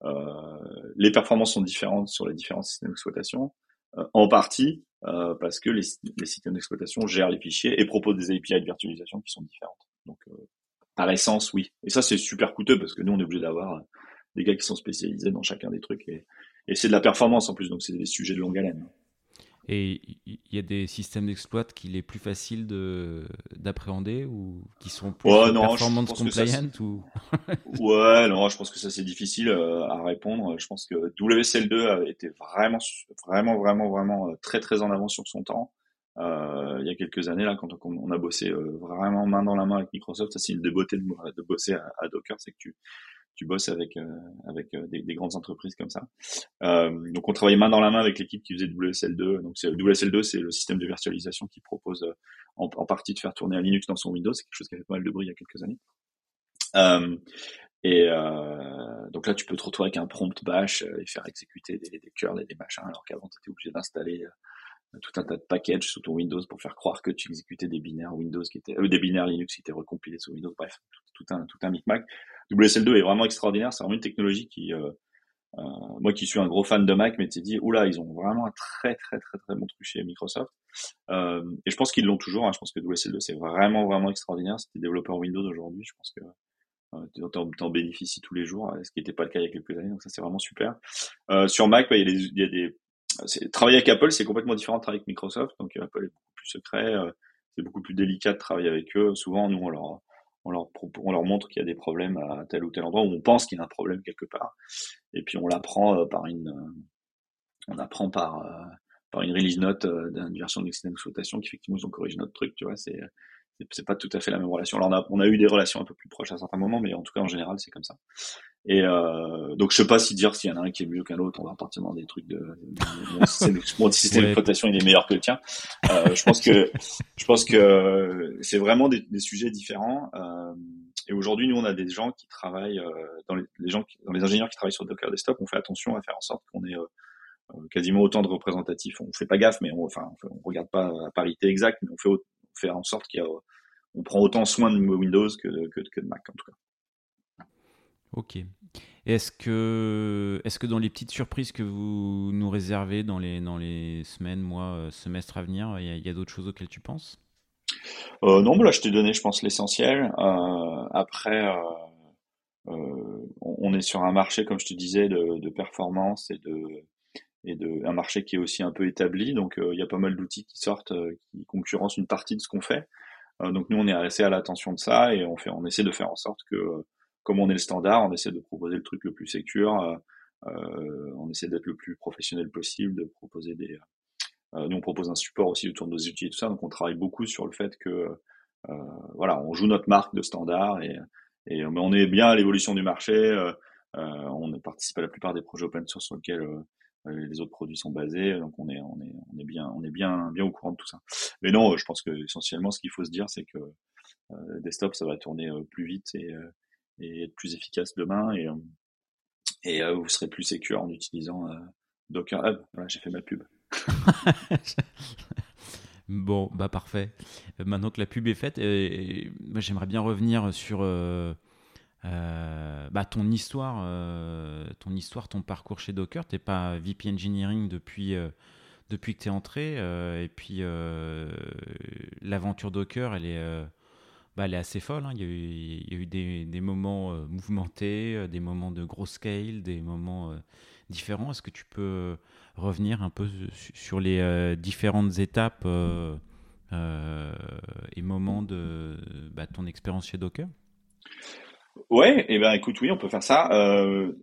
euh, les performances sont différentes sur les différents systèmes d'exploitation, en partie parce que les, systèmes d'exploitation gèrent les fichiers et proposent des API de virtualisation qui sont différentes. Donc par essence, oui. Et ça, c'est super coûteux parce que nous, on est obligé d'avoir des gars qui sont spécialisés dans chacun des trucs et, et c'est de la performance en plus, donc c'est des sujets de longue haleine. Et il y a des systèmes d'exploit qu'il est plus facile d'appréhender ou qui sont plus ouais, performance compliant ou... Ouais, non, je pense que ça c'est difficile euh, à répondre. Je pense que WSL2 a été vraiment, vraiment, vraiment, vraiment euh, très, très en avant sur son temps. Euh, il y a quelques années là, quand on, a bossé vraiment main dans la main avec Microsoft, ça c'est une des beautés de, de bosser à, à Docker, c'est que tu tu bosses avec euh, avec euh, des, des, grandes entreprises comme ça. Euh, donc on travaillait main dans la main avec l'équipe qui faisait WSL2. Donc WSL2, c'est le système de virtualisation qui propose en, partie de faire tourner un Linux dans son Windows. C'est quelque chose qui avait pas mal de bruit il y a quelques années. Et donc là, tu peux te retrouver avec un prompt bash et faire exécuter des, des curls et des machins, alors qu'avant, tu étais obligé d'installer tout un tas de packages sous ton Windows pour faire croire que tu exécutais des binaires Windows qui étaient, euh, des binaires Linux qui étaient recompilés sous Windows. Bref, tout, un tout un micmac. WSL2 est vraiment extraordinaire. C'est vraiment une technologie qui, euh, euh, moi qui suis un gros fan de Mac, mais t'es dit, oula, ils ont vraiment un très très très très bon truc chez Microsoft. Euh, et je pense qu'ils l'ont toujours. Hein. Je pense que WSL2 c'est vraiment vraiment extraordinaire. Si t'es développeur Windows aujourd'hui, je pense que euh, t'en, bénéficies tous les jours, ce qui n'était pas le cas il y a quelques années. Donc ça c'est vraiment super. Euh, sur Mac, il, y a des, il y a des travailler avec Apple, c'est complètement différent de travailler avec Microsoft. Donc Apple est beaucoup plus secret, c'est beaucoup plus délicat de travailler avec eux. Souvent, nous, on leur, on leur, on leur montre qu'il y a des problèmes à tel ou tel endroit, où on pense qu'il y a un problème quelque part. Et puis on l'apprend par une, on apprend par, par une release note d'une version de d'exploitation qui effectivement ils ont corrigé notre truc, tu vois. C'est, c'est pas tout à fait la même relation. Alors on a, on a eu des relations un peu plus proches à certains moments, mais en tout cas en général c'est comme ça. Et euh, donc je sais pas si dire s'il y en a un qui est mieux qu'un autre, on va partir dans des trucs de, mon système, d'exploitation il est meilleur que le tien. Euh, je pense que je pense que c'est vraiment des, des, sujets différents. Euh, et aujourd'hui nous on a des gens qui travaillent euh, dans les, les, gens dans les ingénieurs qui travaillent sur Docker Desktop, on fait attention à faire en sorte qu'on ait euh, euh, quasiment autant de représentatifs. On fait pas gaffe, mais on, enfin on regarde pas à parité exacte, mais on fait on fait en sorte qu'il y a on prend autant soin de Windows que, que, que de Mac en tout cas. Ok. Est-ce que, est que dans les petites surprises que vous nous réservez dans les, dans les semaines, mois, euh, semestres à venir, il y a, d'autres choses auxquelles tu penses? Euh, Non, là je t'ai donné, je pense, l'essentiel. Euh, après, on est sur un marché, comme je te disais, de, de performance et de, et de un marché qui est aussi un peu établi. Donc il y a pas mal d'outils qui sortent, qui concurrencent une partie de ce qu'on fait. donc nous, on est assez à l'attention de ça et on fait, on essaie de faire en sorte que comme on est le standard, on essaie de proposer le truc le plus sécure, euh, euh, on essaie d'être le plus professionnel possible, de proposer des. Euh, nous, on propose un support aussi autour de nos outils et tout ça, donc on travaille beaucoup sur le fait que, voilà, on joue notre marque de standard et, et mais on est bien à l'évolution du marché. on participe à la plupart des projets open source sur lesquels les autres produits sont basés, donc on est, on est, on est bien, on est bien, bien au courant de tout ça. Mais non, je pense que essentiellement, ce qu'il faut se dire, c'est que desktop, ça va tourner plus vite et, et être plus efficace demain et, euh, et euh, vous serez plus sécure en utilisant euh, Docker Hub. Voilà, j'ai fait ma pub. bon, bah parfait. Maintenant que la pub est faite, j'aimerais bien revenir sur bah, ton histoire, ton histoire, ton parcours chez Docker. T'es pas VP Engineering depuis depuis que tu es entré, et puis l'aventure Docker, elle est bah, elle est assez folle. Hein. Il, y a eu, des, moments euh, mouvementés, euh, des moments de gros scale, des moments euh, différents. Est-ce que tu peux revenir un peu sur les différentes étapes et moments de bah, ton expérience chez Docker? Ouais, et eh ben écoute, oui, on peut faire ça.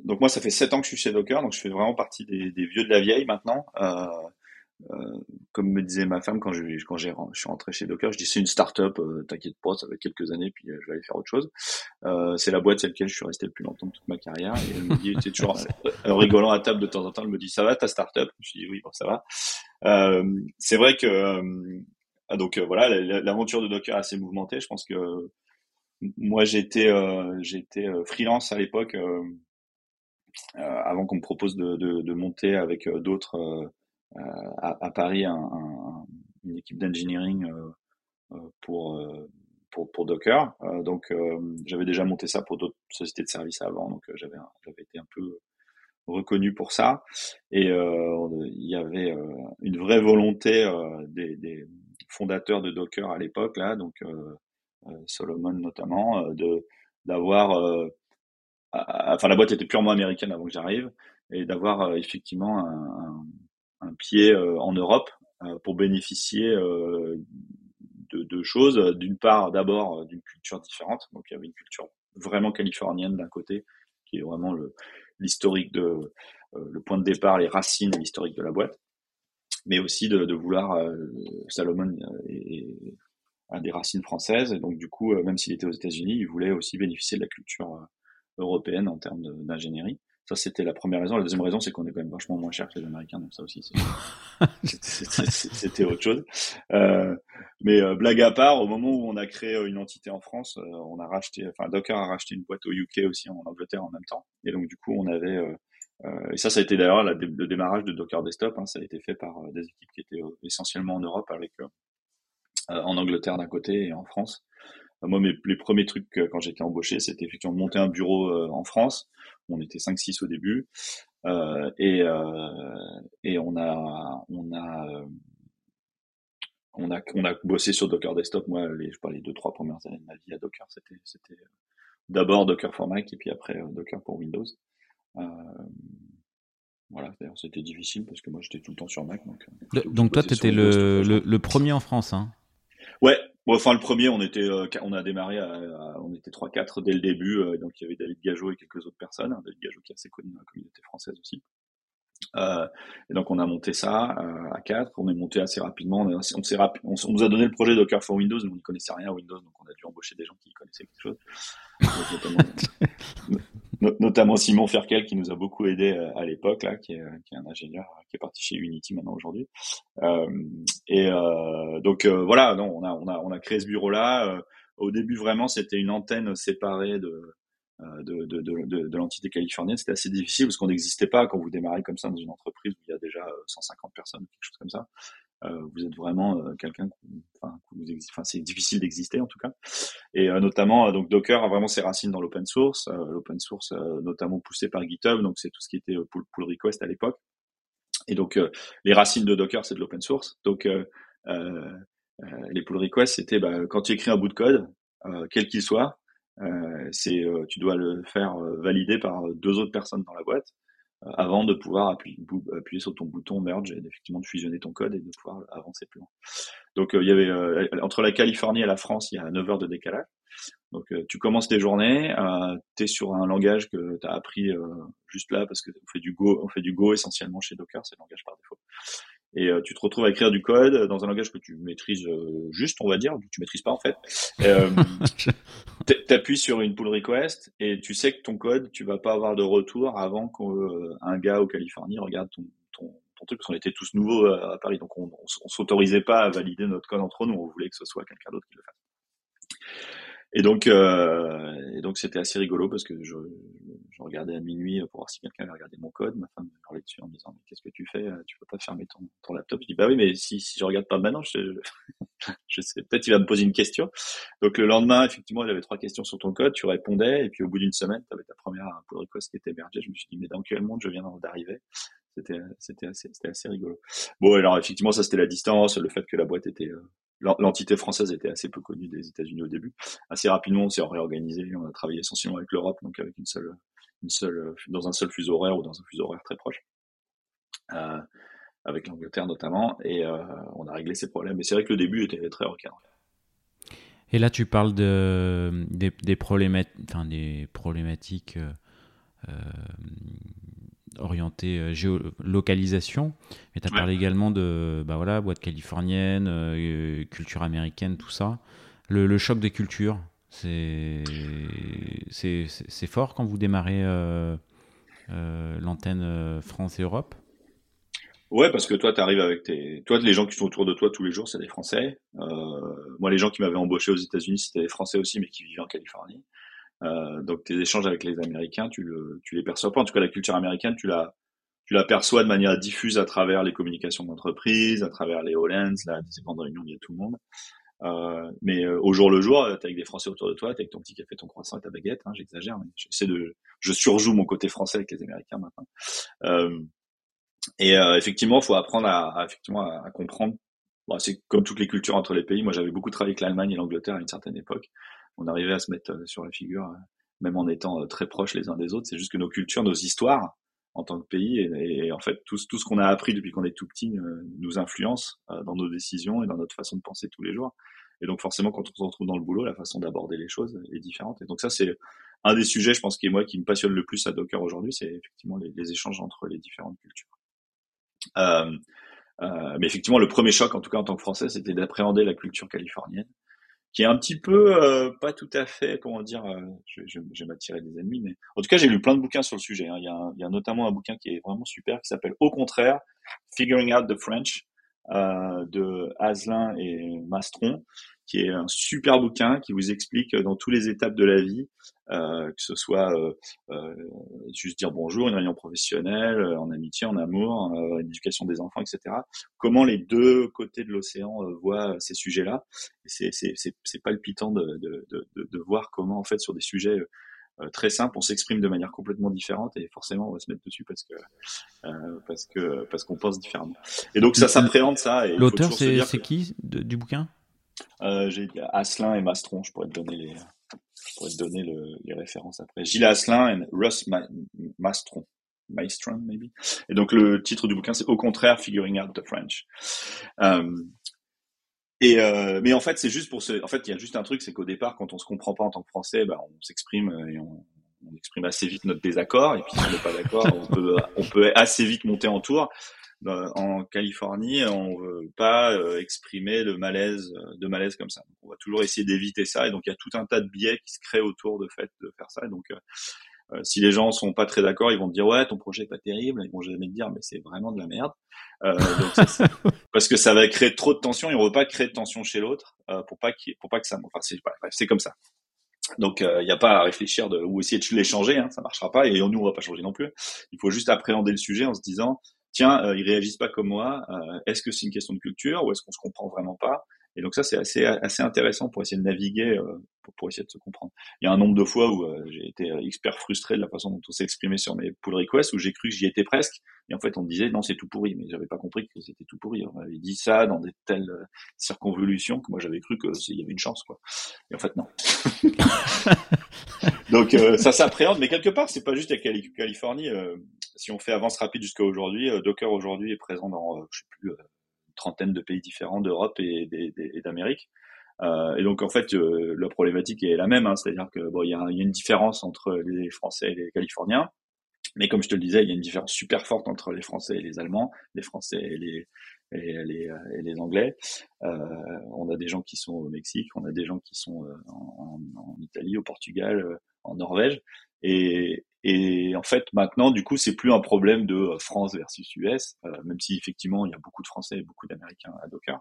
donc moi, ça fait 7 ans que je suis chez Docker, donc je fais vraiment partie des, vieux de la vieille maintenant. Euh, comme me disait ma femme quand je, quand j'ai, je suis rentré chez Docker, je dis c'est une start-up, euh, t'inquiète pas, ça va être quelques années, puis euh, je vais aller faire autre chose. c'est la boîte celle laquelle je suis resté le plus longtemps de toute ma carrière. Et elle me dit, tu toujours en rigolant à table de temps en temps, elle me dit ça va ta start-up? Je dis oui, bon ça va. c'est vrai que donc voilà, l'aventure de Docker est assez mouvementée. Je pense que moi j'étais j'étais freelance à l'époque avant qu'on me propose de, de, de monter avec d'autres à, à, Paris un, un, une équipe d'engineering pour pour, pour Docker. Euh, donc euh, j'avais déjà monté ça pour d'autres sociétés de services avant, donc euh, j'avais j'avais été un peu reconnu pour ça. Et il y avait une vraie volonté des, des, fondateurs de Docker à l'époque, là, donc Solomon notamment, de d'avoir enfin la boîte était purement américaine avant que j'arrive et d'avoir effectivement un, un, pied en Europe pour bénéficier de deux choses. D'une part, d'abord, euh, d'une culture différente. Donc, il y avait une culture vraiment californienne d'un côté, qui est vraiment le, l'historique de, euh, le point de départ, les racines et l'historique de la boîte. Mais aussi de, de vouloir, euh, Salomon et, a des racines françaises. Et donc, du coup, même s'il était aux États-Unis, il voulait aussi bénéficier de la culture européenne en termes d'ingénierie. Ça, c'était la première raison. La deuxième raison, c'est qu'on est quand même vachement moins cher que les Américains, donc ça aussi, c'était autre chose. Euh, mais euh, blague à part, au moment où on a créé une entité en France, euh, on a racheté, enfin Docker a racheté une boîte au UK aussi en Angleterre en même temps. Et donc du coup, on avait, et ça, ça a été d'ailleurs le démarrage de Docker Desktop. Hein, ça a été fait par des équipes qui étaient essentiellement en Europe, avec en Angleterre d'un côté et en France. Moi, mes, les premiers trucs quand j'étais embauché, c'était effectivement monter un bureau en France on était 5-6 au début. Euh, et, euh, et on a, on a, euh, on a, on a bossé sur Docker Desktop. Moi, les, je parlais les deux, trois premières années de ma vie à Docker, c'était, c'était d'abord Docker for Mac et puis après Docker pour Windows. voilà, d'ailleurs, c'était difficile parce que moi, j'étais tout le temps sur Mac. Donc, donc toi, tu étais le, le, le, premier en France, hein? Ouais, enfin, le premier, on était, euh, on a démarré, à, on était 3-4 dès le début. Euh, donc, il y avait David Gageot et quelques autres personnes. David Gageot qui est assez connu dans la communauté française aussi. Euh, et donc, on a monté ça euh, à 4. On est monté assez rapidement. On, on, on, on, nous a donné le projet Docker for Windows, mais on n'y connaissait rien à Windows, donc on a dû embaucher des gens qui connaissaient quelque chose. notamment Simon Ferkel qui nous a beaucoup aidé euh, à l'époque là, qui est, qui est, un ingénieur qui est parti chez Unity maintenant aujourd'hui. Euh, et euh, donc euh, voilà, non, on a on a on a créé ce bureau là. au début vraiment c'était une antenne séparée de de, de, de, de l'entité californienne, c'était assez difficile parce qu'on n'existait pas quand vous démarrez comme ça dans une entreprise où il y a déjà 150 personnes, quelque chose comme ça. Euh, vous êtes vraiment euh, quelqu'un, enfin, c'est difficile d'exister en tout cas. Et euh, notamment, donc Docker a vraiment ses racines dans l'open source, l'open source notamment poussé par GitHub, donc c'est tout ce qui était pull, pull request à l'époque. Et donc les racines de Docker, c'est de l'open source. Donc les pull requests, c'était bah, quand tu écris un bout de code, quel qu'il soit, c'est tu dois le faire valider par deux autres personnes dans la boîte avant de pouvoir appuyer, appuyer, sur ton bouton merge et effectivement de fusionner ton code et de pouvoir avancer plus loin. Donc euh, il y avait euh, entre la Californie et la France, il y a 9 heures de décalage. Donc euh, tu commences tes journées, tu es sur un langage que tu as appris juste là parce que on fait du Go, on fait du Go essentiellement chez Docker, c'est le langage par défaut et euh, tu te retrouves à écrire du code dans un langage que tu maîtrises euh, juste, on va dire, que tu maîtrises pas en fait. Euh, T'appuies sur une pull request et tu sais que ton code, tu vas pas avoir de retour avant qu'un gars au Californie regarde ton, ton, ton, truc, parce qu'on était tous nouveaux à, Paris, donc on, on, s'autorisait pas à valider notre code entre nous, on voulait que ce soit quelqu'un d'autre qui le fasse. Et donc, euh, et donc c'était assez rigolo parce que je, je, regardais à minuit pour voir si quelqu'un avait regardé mon code. Ma femme me parlait dessus en me disant mais qu'est-ce que tu fais Tu peux pas fermer ton, ton laptop Je dis bah oui mais si, si je regarde pas maintenant, je, je sais peut-être il va me poser une question. Donc le lendemain effectivement il avait trois questions sur ton code, tu répondais et puis au bout d'une semaine tu avais ta première pull request qui était hébergée. Je me suis dit mais dans quel monde je viens d'arriver? C'était c'était assez c'était assez rigolo. Bon alors effectivement ça c'était la distance, le fait que la boîte était euh, l'entité française était assez peu connue des États-Unis au début. Assez rapidement, on s'est réorganisé. On a travaillé essentiellement avec l'Europe, donc avec une seule, une seule, dans un seul fuseau horaire ou dans un fuseau horaire très proche, euh, avec l'Angleterre notamment. Et euh, on a réglé ces problèmes. Mais c'est vrai que le début était très recadré. Et là, tu parles de, des, des, problématiques, enfin, des problématiques euh, euh orienté euh, géolocalisation, mais tu as parlé également de bah voilà, boîte californienne, euh, culture américaine, tout ça. Le, choc des cultures, c'est fort quand vous démarrez euh, l'antenne France et Europe? Ouais, parce que toi, tu arrives avec tes, toi, les gens qui sont autour de toi tous les jours, c'est des Français. moi, les gens qui m'avaient embauché aux États-Unis, c'était des Français aussi, mais qui vivaient en Californie. donc, tes échanges avec les Américains, tu le, les perçois pas. En tout cas, la culture américaine, tu la, tu l'aperçois de manière diffuse à travers les communications d'entreprise, à travers les Hollands, là, des événements de réunion, il y a tout le monde. Euh, mais euh, au jour le jour, t'es avec des Français autour de toi, t'es avec ton petit café, ton croissant et ta baguette. Hein, J'exagère, mais j'essaie de, je surjoue mon côté français avec les Américains maintenant. Euh, et euh, effectivement, faut apprendre à, à effectivement à, comprendre. Bon, c'est comme toutes les cultures entre les pays. Moi, j'avais beaucoup travaillé avec l'Allemagne et l'Angleterre à une certaine époque. On arrivait à se mettre euh, sur la figure, même en étant très proches les uns des autres. C'est juste que nos cultures, nos histoires, en tant que pays. Et, en fait, tout, tout ce qu'on a appris depuis qu'on est tout petit euh, nous influence euh, dans nos décisions et dans notre façon de penser tous les jours. Et donc forcément, quand on se retrouve dans le boulot, la façon d'aborder les choses est différente. Et donc ça, c'est un des sujets, je pense, qui est moi qui me passionne le plus à Docker aujourd'hui, c'est effectivement les, les, échanges entre les différentes cultures. Euh, euh, mais effectivement, le premier choc, en tout cas en tant que Français, c'était d'appréhender la culture californienne qui est un petit peu euh, pas tout à fait, comment dire, euh, je, je, m'attirer des ennemis, mais en tout cas j'ai lu plein de bouquins sur le sujet. Hein. Il, y a il, y a notamment un bouquin qui est vraiment super qui s'appelle Au contraire, Figuring Out the French euh, de Asselin et Mastron, qui est un super bouquin qui vous explique dans toutes les étapes de la vie, euh, que ce soit euh, euh, juste dire bonjour, une réunion professionnelle, euh, en amitié, en amour, euh, éducation des enfants, etc. Comment les deux côtés de l'océan voient ces sujets-là. C'est palpitant de, de, de, de, voir comment, en fait, sur des sujets très simples, on s'exprime de manière complètement différente et forcément on va se mettre dessus parce que parce que parce qu'on pense différemment. Et donc ça s'appréhende ça. L'auteur c'est qui du bouquin? euh, j'ai Asselin et Mastron, je pourrais te donner les, je te donner le, les références après. Gilles Asselin et Russ Ma Mastron. Maestron, maybe. Et donc le titre du bouquin, c'est au contraire Figuring Out the French. Euh, et euh, mais en fait, c'est juste pour ce. En fait, il y a juste un truc, c'est qu'au départ, quand on se comprend pas en tant que Français, bah, on s'exprime et on, exprime assez vite notre désaccord. Et puis si on n'est pas d'accord, on peut assez vite monter en tour en Californie, on veut pas euh, exprimer de malaise, de malaise comme ça. on va toujours essayer d'éviter ça. Et donc, il y a tout un tas de biais qui se créent autour de fait de faire ça. Et donc, euh, euh, si les gens sont pas très d'accord, ils vont te dire ouais, ton projet est pas terrible. Ils vont jamais te dire mais c'est vraiment de la merde. Euh, donc ça, parce que ça va créer trop de tension. Et on veut pas créer de tension chez l'autre euh, pour pas pour pas que ça. Enfin, c'est c'est comme ça. Donc il n'y a pas à réfléchir de, ou essayer de les changer, hein, ça marchera pas et nous on va pas changer non plus. Il faut juste appréhender le sujet en se disant tiens, euh, ils réagissent pas comme moi. Euh, est-ce que c'est une question de culture ou est-ce qu'on se comprend vraiment pas? Et donc ça, c'est assez assez intéressant pour essayer de naviguer, euh, pour, pour, essayer de se comprendre. Il y a un nombre de fois où euh, j'ai été expert frustré de la façon dont on s'est exprimé sur mes pull requests, où j'ai cru que j'y étais presque, et en fait on me disait non c'est tout pourri, mais j'avais pas compris que c'était tout pourri. On m'avait dit ça dans des telles circonvolutions que moi j'avais cru qu'il y avait une chance quoi. Et en fait non. Donc euh, ça s'appréhende, mais quelque part c'est pas juste la Californie. Euh, si on fait avance rapide jusqu'à aujourd'hui, euh, Docker aujourd'hui est présent dans je sais plus trentaine de pays différents d'Europe et, d'Amérique. et donc en fait la problématique est la même, hein, c'est-à-dire que bon il y a, une différence entre les Français et les Californiens, mais comme je te le disais, il y a une différence super forte entre les Français et les Allemands, les Français et les les, et les Anglais. Euh, on a des gens qui sont au Mexique, on a des gens qui sont en, en, Italie, au Portugal, en Norvège. Et, et en fait, maintenant, du coup, c'est plus un problème de euh, France versus US, euh, même si effectivement, il y a beaucoup de Français et beaucoup d'Américains à Docker.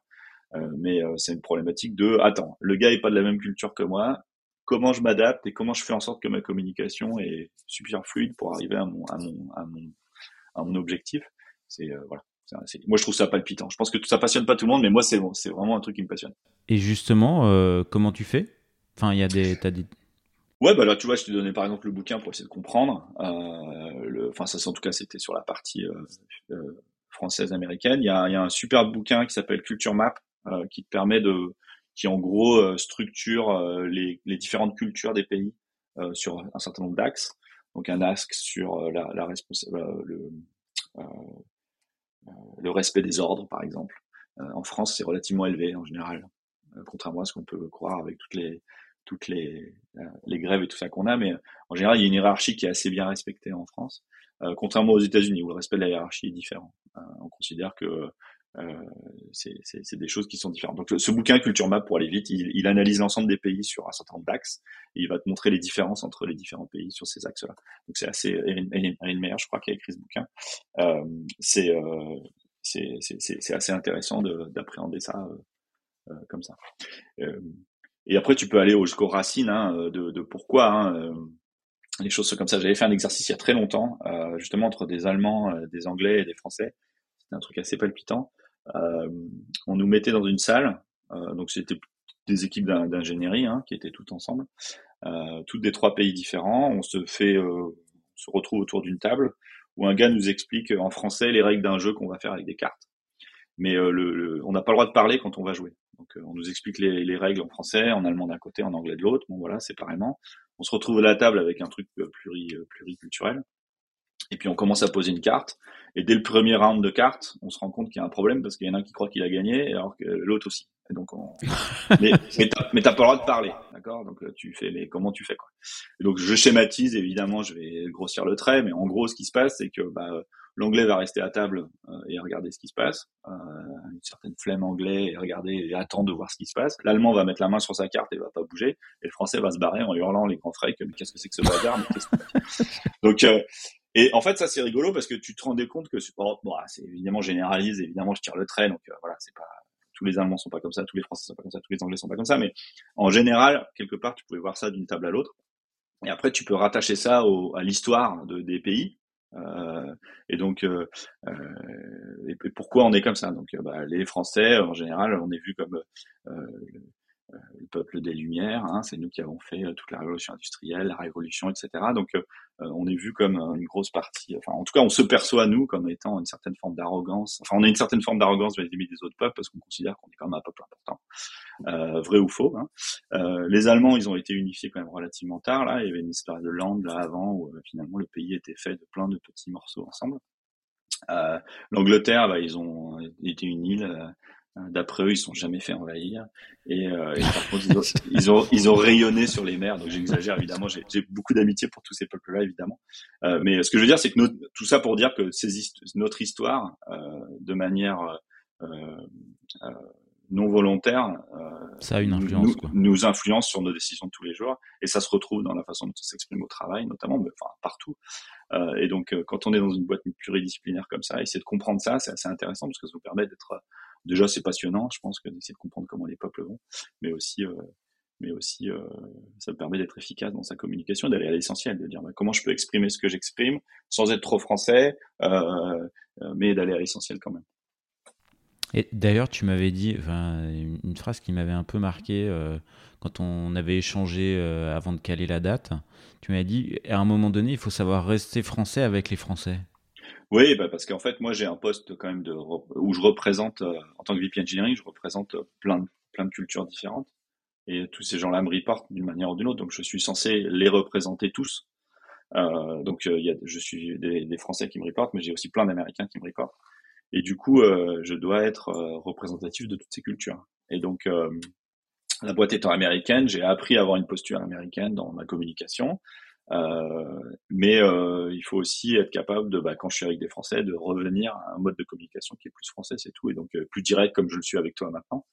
Euh, mais euh, c'est une problématique de, attends, le gars est pas de la même culture que moi. Comment je m'adapte et comment je fais en sorte que ma communication est super fluide pour arriver à mon, à mon, à mon, à mon objectif? C'est voilà. Moi, je trouve ça palpitant. Je pense que ça passionne pas tout le monde, mais moi, c'est c'est vraiment un truc qui me passionne. Et justement, comment tu fais? Enfin, il y a des, t'as dit, Ouais, bah là, tu vois, je t'ai donné par exemple le bouquin pour essayer de comprendre. Euh, enfin, ça, en tout cas, c'était sur la partie euh, euh, française américaine. Il y, a, y a un super bouquin qui s'appelle Culture Map, euh, qui te permet de, qui en gros euh, structure euh, les, les, différentes cultures des pays sur un certain nombre d'axes. Donc un axe sur la, la le, le respect des ordres, par exemple. en France, c'est relativement élevé en général, contrairement à ce qu'on peut croire avec toutes les toutes les, euh, les grèves et tout ça qu'on a, mais en général, il y a une hiérarchie qui est assez bien respectée en France, euh, contrairement aux États-Unis où le respect de la hiérarchie est différent. Euh, on considère que c'est des choses qui sont différentes. Donc ce bouquin Culture Map, pour aller vite, il, il analyse l'ensemble des pays sur un certain nombre d'axes et il va te montrer les différences entre les différents pays sur ces axes-là. Donc c'est assez Erin, Meyer, je crois, qui a écrit ce bouquin. c'est c'est assez intéressant d'appréhender ça comme ça. Et après, tu peux aller jusqu'aux racines hein, de, de, pourquoi. Hein, les choses sont comme ça. J'avais fait un exercice il y a très longtemps, justement entre des Allemands, des Anglais et des Français. C'était un truc assez palpitant. on nous mettait dans une salle, donc c'était des équipes d'ingénierie hein, qui étaient toutes ensemble, euh, toutes des trois pays différents. On se fait, se retrouve autour d'une table où un gars nous explique en français les règles d'un jeu qu'on va faire avec des cartes. Mais euh, le, on n'a pas le droit de parler quand on va jouer. Donc euh, on nous explique les, les, règles en français, en allemand d'un côté, en anglais de l'autre. Bon voilà, séparément. On se retrouve à la table avec un truc pluri, pluriculturel. Et puis on commence à poser une carte. Et dès le premier round de cartes, on se rend compte qu'il y a un problème parce qu'il y en a un qui croit qu'il a gagné alors que l'autre aussi. Et donc on... mais mais t'as pas le droit de parler, d'accord? Donc tu fais mais comment tu fais quoi? Et Donc je schématise évidemment, je vais grossir le trait, mais en gros ce qui se passe c'est que bah, l'anglais va rester à table euh, et regarder ce qui se passe, euh, une certaine flemme anglais et regarder et attendre de voir ce qui se passe. L'allemand va mettre la main sur sa carte et va pas bouger, et le français va se barrer en hurlant les grands frais que qu'est-ce que c'est que ce bagarre Donc euh, et en fait, ça c'est rigolo parce que tu te rendais compte que bon, c'est évidemment généralise, évidemment je tire le trait, donc euh, voilà, c'est pas tous les Allemands sont pas comme ça, tous les Français sont pas comme ça, tous les Anglais sont pas comme ça, mais en général, quelque part, tu pouvais voir ça d'une table à l'autre. Et après, tu peux rattacher ça au, à l'histoire de, des pays. Euh, et donc, euh, euh et pourquoi on est comme ça? Donc, bah, les Français, en général, on est vu comme le peuple des Lumières, hein, c'est nous qui avons fait euh, toute la révolution industrielle, la révolution, etc. Donc euh, on est vu comme une grosse partie, enfin en tout cas on se perçoit nous comme étant une certaine forme d'arrogance, enfin on a une certaine forme d'arrogance vis-à-vis des autres peuples parce qu'on considère qu'on est quand même un peuple important, euh, vrai ou faux. Hein. Euh, les Allemands ils ont été unifiés quand même relativement tard, là il y avait une histoire de land là avant où finalement le pays était fait de plein de petits morceaux ensemble. L'Angleterre, bah, ils ont été une île D'après eux, ils sont jamais fait envahir. Et, euh, par contre, ils ont, ils ont, rayonné sur les mers. Donc j'exagère évidemment. J'ai beaucoup d'amitié pour tous ces peuples-là, évidemment. Euh, mais ce que je veux dire, c'est que tout ça pour dire que ces, notre histoire, euh, de manière euh, euh, non volontaire, euh, ça a une influence, nous, quoi. nous, influence sur nos décisions de tous les jours. Et ça se retrouve dans la façon dont on s'exprime au travail, notamment, mais enfin partout. et donc, quand on est dans une boîte pluridisciplinaire comme ça, essayer de comprendre ça, c'est assez intéressant parce que ça nous permet d'être déjà c'est passionnant, je pense que d'essayer de comprendre comment les peuples vont, mais aussi euh, mais aussi euh, ça permet d'être efficace dans sa communication, d'aller à l'essentiel, de dire bah, comment je peux exprimer ce que j'exprime sans être trop français, euh, mais d'aller à l'essentiel quand même. Et d'ailleurs, tu m'avais dit une phrase qui m'avait un peu marqué quand on avait échangé avant de caler la date. Tu m'avais dit à un moment donné, il faut savoir rester français avec les Français. Oui, bah parce qu'en fait, moi, j'ai un poste quand même de où je représente, euh, en tant que VP Engineering, je représente euh, plein de, plein de cultures différentes. Et tous ces gens-là me reportent d'une manière ou d'une autre. Donc, je suis censé les représenter tous. Euh, donc, il y a, je suis des, des, Français qui me reportent, mais j'ai aussi plein d'Américains qui me reportent. Et du coup, je dois être représentatif de toutes ces cultures. Et donc, la boîte étant américaine, j'ai appris à avoir une posture américaine dans ma communication. Euh, mais euh, il faut aussi être capable de, bah, quand je suis avec des Français, de revenir à un mode de communication qui est plus français, c'est tout, et donc euh, plus direct comme je le suis avec toi maintenant.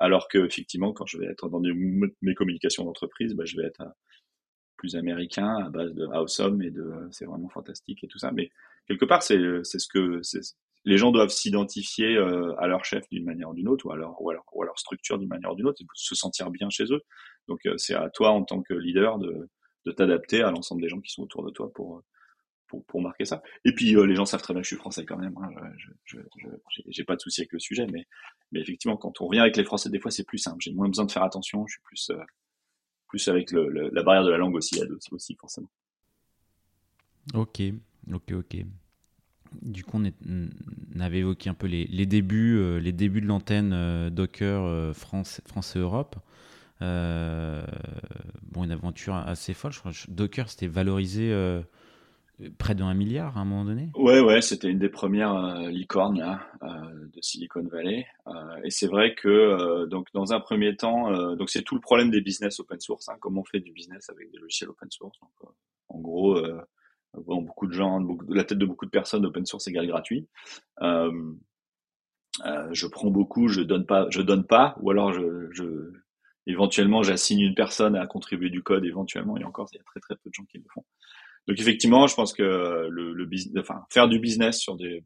Alors que effectivement, quand je vais être dans mes communications d'entreprise, bah, je vais être plus américain à base de awesome et de c'est vraiment fantastique et tout ça. Mais quelque part, c'est c'est ce que les gens doivent s'identifier à leur chef d'une manière ou d'une autre, ou à leur, ou, à leur, ou à leur structure d'une manière ou d'une autre, et se sentir bien chez eux. Donc c'est à toi en tant que leader de de t'adapter à l'ensemble des gens qui sont autour de toi pour, pour, pour marquer ça. Et puis euh, les gens savent très bien que je suis français quand même. Hein. Je, j'ai pas de souci avec le sujet, mais, mais effectivement, quand on revient avec les Français, des fois c'est plus simple. J'ai moins besoin de faire attention. Je suis plus, euh, plus avec la barrière de la langue aussi, aussi, forcément. Ok, ok, ok. Du coup, on, avait évoqué un peu les, les débuts, euh, les débuts de l'antenne Docker France, France et Europe. Euh, bon, une aventure assez folle. Je crois Docker, c'était valorisé euh, près d'un milliard à un moment donné? Ouais, ouais, c'était une des premières euh, licornes là, de Silicon Valley. et c'est vrai que donc dans un premier temps, donc c'est tout le problème des business open source. Hein, comment on fait du business avec des logiciels open source? En gros, bon, beaucoup de gens, la tête de beaucoup de personnes, open source égale gratuit. Je prends beaucoup, je donne pas, je donne pas, ou alors je, éventuellement j'assigne une personne à contribuer du code éventuellement et encore il y a très très peu de gens qui le font donc effectivement je pense que le, le business enfin faire du business sur des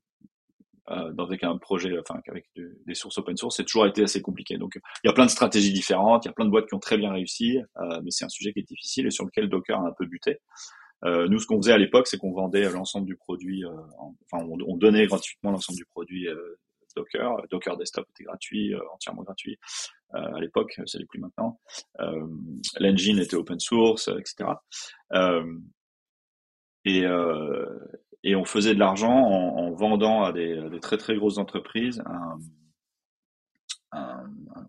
dans avec un projet, enfin avec des sources open source, c'est toujours été assez compliqué. Donc il y a plein de stratégies différentes, il y a plein de boîtes qui ont très bien réussi, mais c'est un sujet qui est difficile et sur lequel Docker a un peu buté. nous, ce qu'on faisait à l'époque, c'est qu'on vendait l'ensemble du produit, enfin on, on, donnait gratuitement l'ensemble du produit Docker. Docker Desktop était gratuit, entièrement gratuit à l'époque, ça l'est plus maintenant. L'engine était open source, etc. Et, euh, et on faisait de l'argent en, en, vendant à des, très très grosses entreprises un,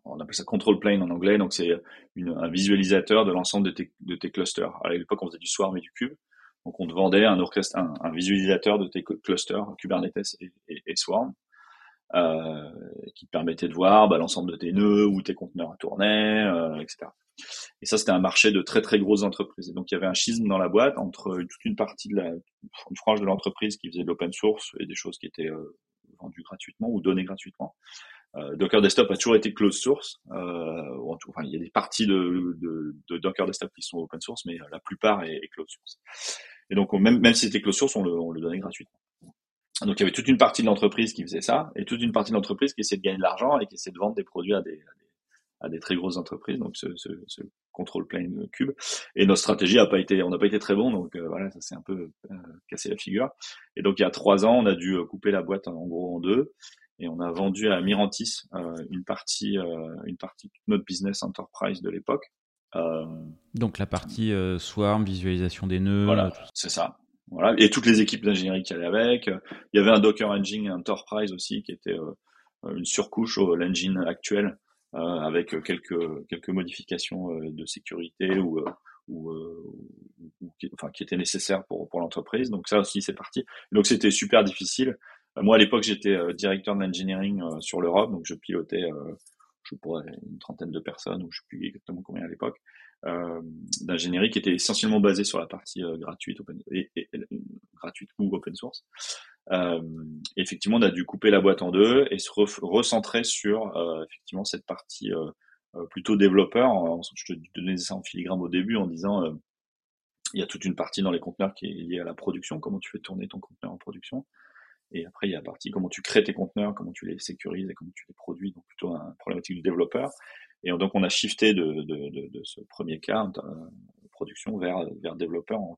on appelle ça control plane en anglais, donc c'est un visualisateur de l'ensemble de tes, clusters. À l'époque, on faisait du Swarm et du Cube, donc on te vendait un, orchestre, un, visualisateur de tes clusters Kubernetes et, et, et Swarm. Euh, qui permettait de voir bah, l'ensemble de tes nœuds, où tes conteneurs tournaient, euh, etc. Et ça, c'était un marché de très très grosses entreprises. Et donc, il y avait un schisme dans la boîte entre toute une partie de la, une frange de l'entreprise qui faisait de l'open source et des choses qui étaient euh, vendues gratuitement ou données gratuitement. Euh, Docker Desktop a toujours été closed source. Euh, enfin, il y a des parties de, de, de, Docker Desktop qui sont open source, mais la plupart est, est closed source. Et donc, même, même si c'était closed source, on le, on le donnait gratuitement. Donc, il y avait toute une partie de l'entreprise qui faisait ça, et toute une partie de l'entreprise qui essayait de gagner de l'argent et qui essayait de vendre des produits à des, à des à des très grosses entreprises, donc ce, ce, ce control plane cube. Et notre stratégie a pas été, on n'a pas été très bon, donc euh, voilà, ça s'est un peu euh, cassé la figure. Et donc il y a trois ans, on a dû euh, couper la boîte en gros en deux, et on a vendu à Mirantis une partie, une partie de notre business enterprise de l'époque. donc la partie Swarm, visualisation des nœuds. Voilà, c'est ça. Voilà, et toutes les équipes d'ingénierie qui allaient avec. Il y avait un Docker Engine Enterprise aussi qui était une surcouche au l'engine actuel euh, avec quelques quelques modifications euh, de sécurité ou euh, ou, ou, qui, enfin, qui étaient nécessaires pour, pour l'entreprise. Donc ça aussi, c'est parti. Donc c'était super difficile. Moi, à l'époque, j'étais directeur d'engineering sur l'Europe, donc je pilotais, je pourrais, une trentaine de personnes, ou je sais plus exactement combien à l'époque, euh, d'ingénierie qui était essentiellement basée sur la partie gratuite, open, et, gratuite ou open source. Euh, effectivement, on a dû couper la boîte en deux et se recentrer sur euh, effectivement cette partie euh, plutôt développeur. Je te donnais ça en filigrane au début en disant il y a toute une partie dans les conteneurs qui est liée à la production, comment tu fais tourner ton conteneur en production. Et après, il y a la partie comment tu crées tes conteneurs, comment tu les sécurises et comment tu les produis, donc plutôt un problématique du développeur. Et donc, on a shifté de, de, de, de ce premier cas, de production, vers, vers développeur en,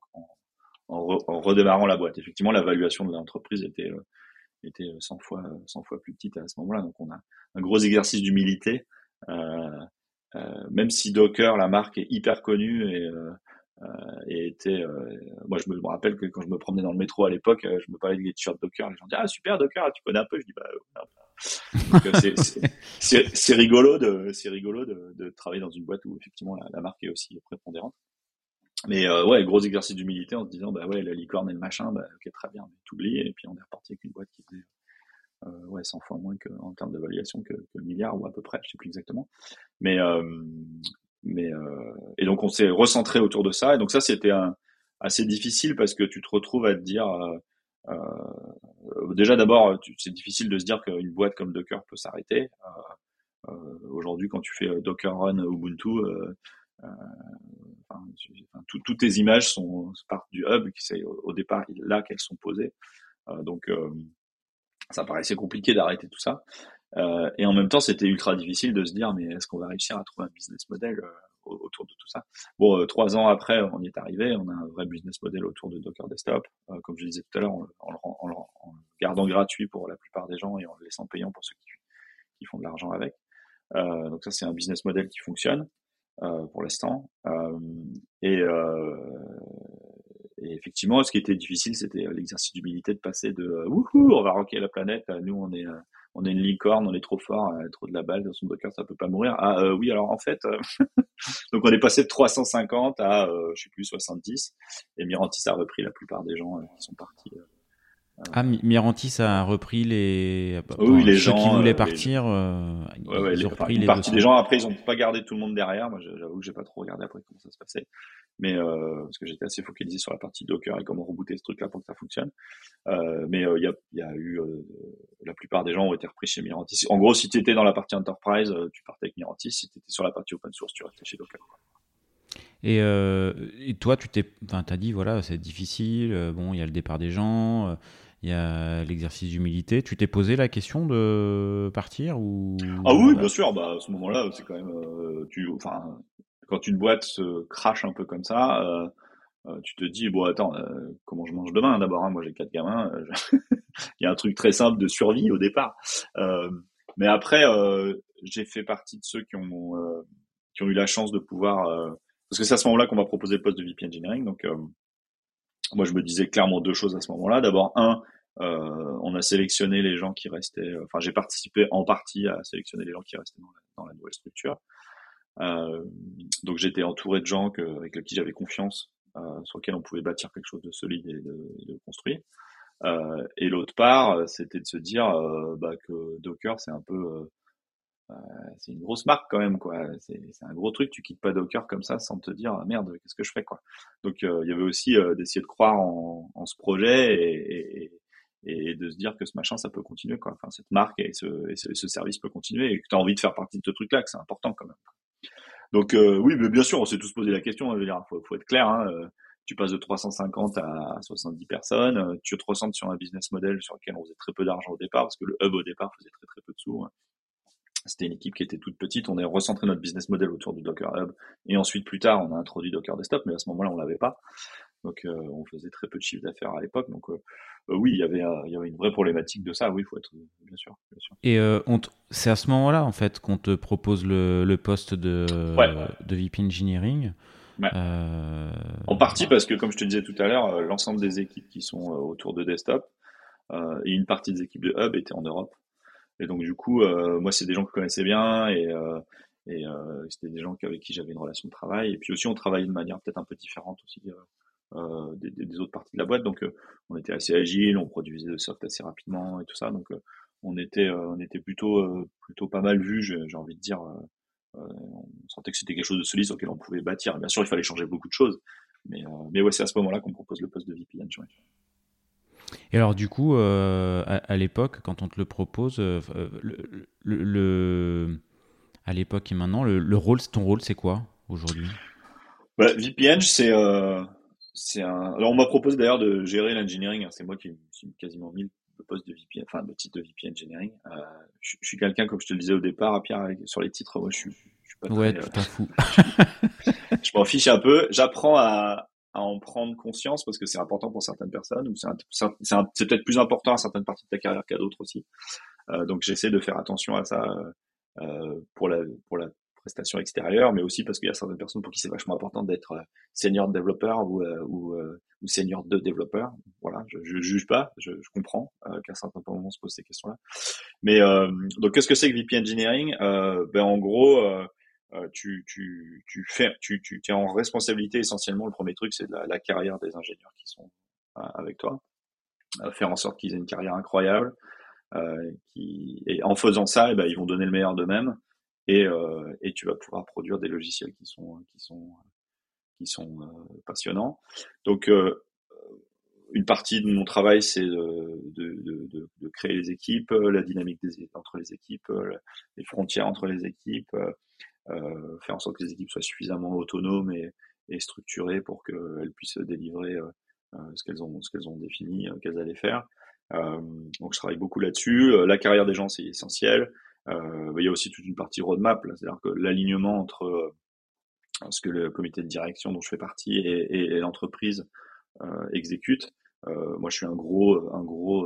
en, redémarrant la boîte. Effectivement, la valuation de l'entreprise était, euh, était 100 fois, 100 fois plus petite à ce moment-là. Donc, on a un gros exercice d'humilité. Euh, euh, même si Docker, la marque, est hyper connue et, euh, et était, moi je me, rappelle que quand je me promenais dans le métro à l'époque, je me parlais des t-shirts Docker, les gens disaient ah super Docker, tu connais un peu, je dis bah c'est rigolo de rigolo de, travailler dans une boîte où effectivement la, marque est aussi prépondérante. Mais euh, ouais, gros exercice d'humilité en se disant, bah ouais, la licorne et le machin, bah ok, très bien, mais t'oublies, et puis on est reparti avec une boîte qui faisait euh, ouais, 100 fois moins que, en termes d'évaluation que, que, le milliard, ou à peu près, je sais plus exactement. Mais, euh, mais euh, et donc on s'est recentré autour de ça, et donc ça c'était assez difficile parce que tu te retrouves à te dire, euh, euh, déjà d'abord, c'est difficile de se dire qu'une boîte comme Docker peut s'arrêter. Aujourd'hui, quand tu fais Docker Run Ubuntu, euh, enfin, toutes tes images sont partent du hub, c'est au, départ là qu'elles sont posées. Euh, donc euh, ça paraissait compliqué d'arrêter tout ça. Euh, et en même temps, c'était ultra difficile de se dire, mais est-ce qu'on va réussir à trouver un business model euh, autour de tout ça? Bon, euh, trois ans après, on y est arrivé. On a un vrai business model autour de Docker Desktop, comme je disais tout à l'heure, en, en, gardant gratuit pour la plupart des gens et en le laissant payant pour ceux qui, font de l'argent avec. donc ça, c'est un business model qui fonctionne. Pour l'instant. Et, et, effectivement, ce qui était difficile, c'était l'exercice d'humilité de passer de wouhou, on va rocker la planète, nous on est on est une licorne, on est trop fort, trop de la balle dans son Docker, ça peut pas mourir. Ah euh, oui, alors en fait, donc on est passé de 350 à euh, je sais plus 70, et Mirantis a repris la plupart des gens qui sont partis ah, Mirantis a repris les, oui, les ceux gens qui voulaient partir. Euh, ouais, ouais, ils ont repris les partie des gens. Après, ils ont pas gardé tout le monde derrière. Moi, j'avoue que j'ai pas trop regardé après comment ça se passait, mais euh, parce que j'étais assez focalisé sur la partie Docker et comment rebooter ce truc-là pour que ça fonctionne. Euh, mais il y, a, y, a, eu la plupart des gens ont été repris chez Mirantis. En gros, si tu étais dans la partie Enterprise, tu partais avec Mirantis. Si tu étais sur la partie Open Source, tu restais chez Docker. Et, et, toi, tu t'es, enfin, t'as dit voilà, c'est difficile. bon, il y a le départ des gens il y a l'exercice d'humilité. Tu t'es posé la question de partir ou Ah oui, bien sûr. Bah, à ce moment-là, c'est quand même, euh, tu, enfin, quand une boîte se crache un peu comme ça, euh, euh, tu te dis bon attends, comment je mange demain? D'abord, hein, moi j'ai quatre gamins. il y a un truc très simple de survie au départ. mais après, j'ai fait partie de ceux qui ont qui ont eu la chance de pouvoir parce que c'est à ce moment-là qu'on m'a proposé le poste de VP Engineering. Donc moi, je me disais clairement deux choses à ce moment-là. D'abord, un, euh, on a sélectionné les gens qui restaient. Euh, enfin, j'ai participé en partie à sélectionner les gens qui restaient dans la, nouvelle structure. Euh, donc, j'étais entouré de gens que, avec qui j'avais confiance, euh, sur lesquels on pouvait bâtir quelque chose de solide et de, de construire. Euh, et l'autre part, c'était de se dire bah, que Docker, c'est un peu euh, c'est une grosse marque quand même, quoi. C'est un gros truc. Tu quittes pas Docker comme ça sans te dire merde, qu'est-ce que je fais, quoi? Donc euh, il y avait aussi euh, d'essayer de croire en, en, ce projet et, et, et, de se dire que ce machin, ça peut continuer, quoi. Enfin, cette marque et ce, et ce, service peut continuer et que tu as envie de faire partie de ce truc-là, que c'est important quand même. Donc oui, mais bien sûr, on s'est tous posé la question. Il faut, faut être clair. Hein, tu passes de 350 à 70 personnes, tu te ressentes sur un business model sur lequel on faisait très peu d'argent au départ, parce que le hub au départ faisait très très peu de sous. Hein. C'était une équipe qui était toute petite. On a recentré notre business model autour du Docker Hub. Et ensuite, plus tard, on a introduit Docker Desktop, mais à ce moment-là, on l'avait pas. Donc, euh, on faisait très peu de chiffre d'affaires à l'époque. Donc, euh, euh, oui, il y, avait, il y avait une vraie problématique de ça. Oui, il faut être, bien sûr. Bien sûr. Et c'est à ce moment-là, en fait, qu'on te propose le, le poste de, de VP Engineering. En partie parce que, comme je te disais tout à l'heure, l'ensemble des équipes qui sont autour de Desktop et une partie des équipes de Hub étaient en Europe. Et donc du coup, euh, moi c'est des gens que je connaissais bien et, euh, et euh, c'était des gens avec qui j'avais une relation de travail. Et puis aussi on travaillait de manière peut-être un peu différente aussi des, des, autres parties de la boîte. Donc on était assez agile, on produisait de soft assez rapidement et tout ça. Donc on était on était plutôt plutôt pas mal vu, j'ai envie de dire. on sentait que c'était quelque chose de solide sur lequel on pouvait bâtir. Bien sûr, il fallait changer beaucoup de choses, mais, mais ouais, c'est à ce moment-là qu'on propose le poste de VP Engineering. Et alors du coup, euh, à, l'époque, quand on te le propose, euh, le, à l'époque et maintenant, le, rôle, ton rôle, c'est quoi aujourd'hui? Bah, VPN, c'est euh, un. Alors on m'a proposé d'ailleurs de gérer l'engineering. Hein. c'est moi qui suis quasiment mis le poste de VPN, enfin le titre de VP Engineering. je, suis quelqu'un, comme je te le disais au départ, à Pierre, sur les titres, moi je suis, je suis pas ouais, tout à fou. je m'en fiche un peu. J'apprends à, à en prendre conscience parce que c'est important pour certaines personnes ou c'est peut-être plus important à certaines parties de ta carrière qu'à d'autres aussi. Euh, donc j'essaie de faire attention à ça euh, pour la pour la prestation extérieure, mais aussi parce qu'il y a certaines personnes pour qui c'est vachement important d'être euh, senior développeur ou euh, ou, euh, ou, senior de développeur. Voilà, je, je juge pas, je, je comprends qu'à certains moments on se pose ces questions-là. Mais donc qu'est-ce que c'est que VP Engineering? Ben en gros euh, tu, tu, tu fais, tu, tu es en responsabilité essentiellement. Le premier truc, c'est la, la, carrière des ingénieurs qui sont euh, avec toi, euh, faire en sorte qu'ils aient une carrière incroyable. qui, et en faisant ça, eh ben, ils vont donner le meilleur d'eux-mêmes et, et tu vas pouvoir produire des logiciels qui sont qui sont qui sont passionnants. Donc une partie de mon travail, c'est de, de, de, de, créer les équipes, la dynamique des, entre les équipes, les frontières entre les équipes, euh, faire en sorte que les équipes soient suffisamment autonomes et, et structurées pour qu'elles puissent délivrer euh, euh, ce qu'elles ont, ce qu'elles ont défini qu'elles allaient faire. donc je travaille beaucoup là-dessus. la carrière des gens, c'est essentiel. il y a aussi toute une partie roadmap, c'est-à-dire que l'alignement entre ce que le comité de direction dont je fais partie et, et, et l'entreprise euh, exécute. Euh, moi, je suis un gros, un gros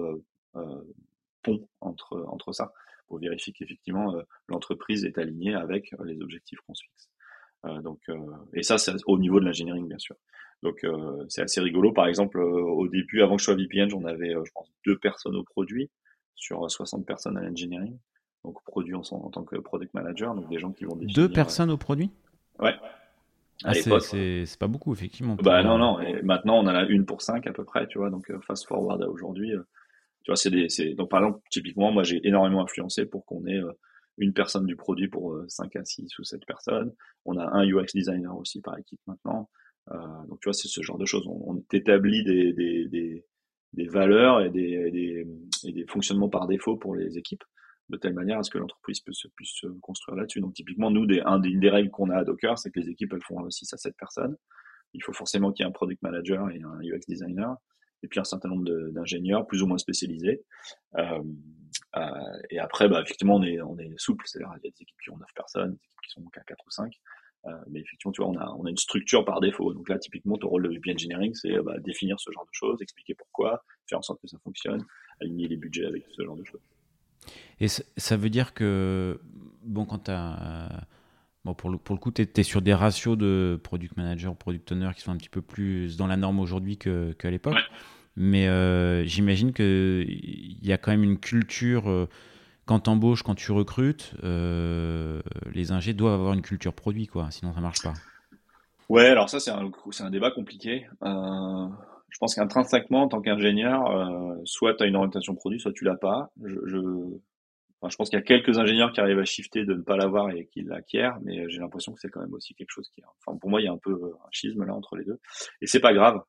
euh, pont entre entre ça pour vérifier qu'effectivement euh, l'entreprise est alignée avec euh, les objectifs qu'on se fixe. Euh, donc, et ça, c'est au niveau de l'ingénierie, bien sûr. Donc, c'est assez rigolo. Par exemple, au début, avant que je sois VPN, j'en avais, je pense, deux personnes au produit sur 60 personnes à l'engineering. Donc, produit en, en, tant que product manager, donc des gens qui vont définir, Deux personnes au produit? Ouais. Ah, c'est pas beaucoup, effectivement. Bah non, non. Et maintenant, on en a une pour cinq à peu près, tu vois. Donc, fast forward à aujourd'hui, tu vois, c'est des, donc par exemple, typiquement, moi, j'ai énormément influencé pour qu'on ait euh, une personne du produit pour 5 euh, à 6 ou 7 personnes. On a un UX designer aussi par équipe maintenant. Euh, donc, tu vois, c'est ce genre de choses. On, établit des, des, des, des valeurs et des, des, et des fonctionnements par défaut pour les équipes de telle manière à ce que l'entreprise puisse, puisse se construire là-dessus. Donc, typiquement, nous, des, un des, une des règles qu'on a à Docker, c'est que les équipes, elles font 6 à 7 personnes. Il faut forcément qu'il y ait un product manager et un UX designer. Et puis un certain nombre d'ingénieurs plus ou moins spécialisés. Euh, euh, et après, bah, effectivement, on est, souple, c'est-à-dire il y a des équipes qui ont 9 personnes, des équipes qui sont qu'à 4 ou 5. Euh, mais effectivement, tu vois, on a, on a une structure par défaut. Donc là, typiquement, ton rôle de VP Engineering, c'est bah, définir ce genre de choses, expliquer pourquoi, faire en sorte que ça fonctionne, aligner les budgets avec ce genre de choses. Et ça veut dire que, bon, quand tu as Bon, pour le, pour le coup, tu es, sur des ratios de product manager, product owner qui sont un petit peu plus dans la norme aujourd'hui qu'à l'époque. Mais euh, j'imagine qu'il y a quand même une culture, euh, quand tu embauches, quand tu recrutes, euh, les ingés doivent avoir une culture produit, quoi, sinon ça marche pas. Ouais, alors ça, c'est un, un débat compliqué. je pense qu'intrinsèquement, en tant qu'ingénieur, soit tu as une orientation produit, soit tu l'as pas. Je, je, je pense qu'il y a quelques ingénieurs qui arrivent à shifter de ne pas l'avoir et qui l'acquièrent, mais j'ai l'impression que c'est quand même aussi quelque chose qui, enfin, pour moi, il y a un peu un schisme là entre les deux. Et c'est pas grave.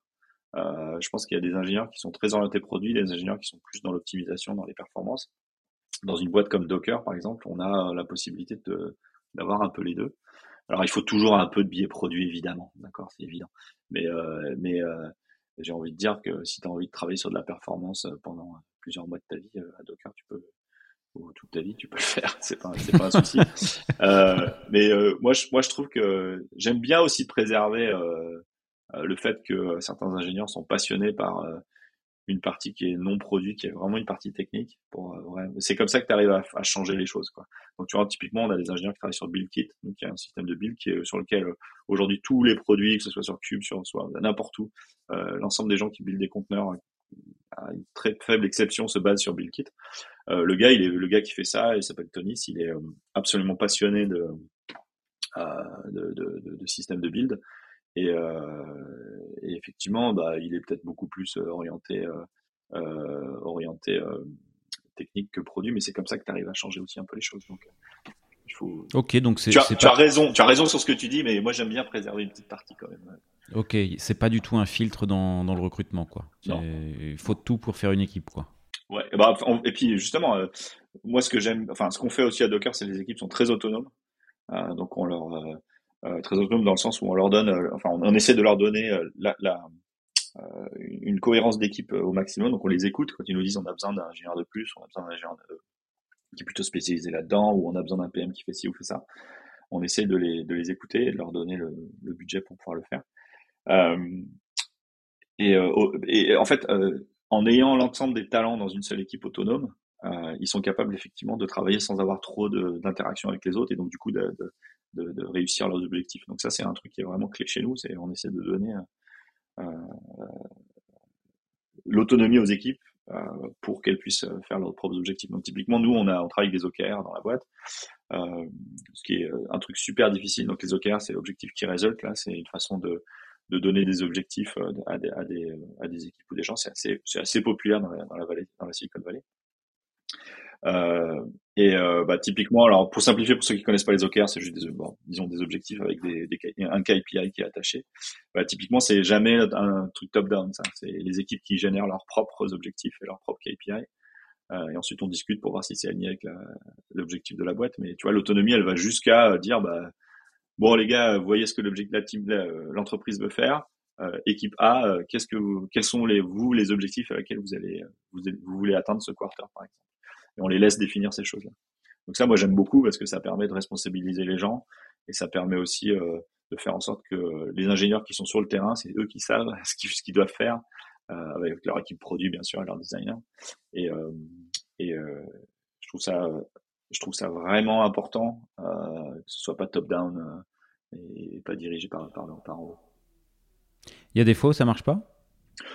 Euh, je pense qu'il y a des ingénieurs qui sont très orientés produits, des ingénieurs qui sont plus dans l'optimisation, dans les performances. Dans une boîte comme Docker, par exemple, on a la possibilité d'avoir un peu les deux. Alors, il faut toujours un peu de biais produit, évidemment, d'accord, c'est évident. Mais euh, mais euh, j'ai envie de dire que si tu as envie de travailler sur de la performance pendant plusieurs mois de ta vie à Docker, tu peux ou toute ta vie, tu peux le faire, c'est pas, c'est pas un souci. euh, mais euh, moi, je, moi, je trouve que j'aime bien aussi préserver euh, euh, le fait que certains ingénieurs sont passionnés par une partie qui est non produit, qui est vraiment une partie technique. Pour, ouais. C'est comme ça que tu arrives à, à, changer les choses. Quoi. Donc, tu vois, typiquement, on a des ingénieurs qui travaillent sur BuildKit, donc il y a un système de build qui est, sur lequel aujourd'hui tous les produits, que ce soit sur Cube, sur soit n'importe où, l'ensemble des gens qui buildent des conteneurs à une très faible exception, se base sur BuildKit. Euh, le gars, il est le gars qui fait ça, il s'appelle Tony, il est euh, absolument passionné de, euh, de, de, système de build. Et, et effectivement, bah, il est peut-être beaucoup plus orienté, orienté technique que produit, mais c'est comme ça que tu arrives à changer aussi un peu les choses. Donc, il faut... Ok, donc c'est. Tu, as, tu as raison, tu as raison sur ce que tu dis, mais moi j'aime bien préserver une petite partie quand même. Ok, c'est pas du tout un filtre dans, dans le recrutement, quoi. Il faut tout pour faire une équipe, quoi. Ouais, et, bah, et puis justement, euh, moi ce que j'aime, enfin ce qu'on fait aussi à Docker, c'est que les équipes sont très autonomes. Euh, donc on leur euh, très autonomes dans le sens où on leur donne, enfin on, essaie de leur donner la, une cohérence d'équipe au maximum. Donc on les écoute quand ils nous disent on a besoin d'un ingénieur de plus, on a besoin d'un ingénieur qui est plutôt spécialisé là-dedans, ou on a besoin d'un PM qui fait ci ou fait ça. On essaie de les, de les écouter de leur donner le, le budget pour pouvoir le faire. Et, et, en fait, en ayant l'ensemble des talents dans une seule équipe autonome, euh, ils sont capables effectivement de travailler sans avoir trop d'interaction avec les autres et donc du coup de, de, réussir leurs objectifs. Donc ça c'est un truc qui est vraiment clé chez nous, c'est on essaie de donner euh, l'autonomie aux équipes euh, pour qu'elles puissent faire leurs propres objectifs. Donc typiquement nous on a on travaille avec des OKR dans la boîte, euh, ce qui est un truc super difficile. Donc les OKR c'est l'objectif qui résulte là, c'est une façon de de donner des objectifs euh, à des, à des, à des équipes ou des gens. C'est assez, assez populaire dans la, dans la, vallée, dans la Silicon Valley. Euh, et euh, bah, typiquement, alors pour simplifier, pour ceux qui connaissent pas les OKR, c'est juste des, bon, disons des objectifs avec des, des, un KPI qui est attaché. Bah, typiquement, c'est jamais un truc top-down. Ça, c'est les équipes qui génèrent leurs propres objectifs et leurs propres KPI. Euh, et ensuite, on discute pour voir si c'est aligné avec l'objectif de la boîte. Mais tu vois, l'autonomie, elle va jusqu'à dire, bah, bon les gars, vous voyez ce que l'objectif, euh, l'entreprise veut faire. Euh, équipe A, euh, qu'est-ce que vous, quels sont les vous les objectifs à laquelle vous allez vous, vous voulez atteindre ce quarter par exemple? Et on les laisse définir ces choses-là. Donc ça, moi j'aime beaucoup parce que ça permet de responsabiliser les gens et ça permet aussi de faire en sorte que les ingénieurs qui sont sur le terrain, c'est eux qui savent ce qu'ils, ce qu'ils doivent faire avec leur équipe produit bien sûr et leurs designers. Et, et je trouve ça je trouve ça vraiment important euh, que ce soit pas top-down euh, et pas dirigé par, par, par en haut. Il y a des fois où ça marche pas?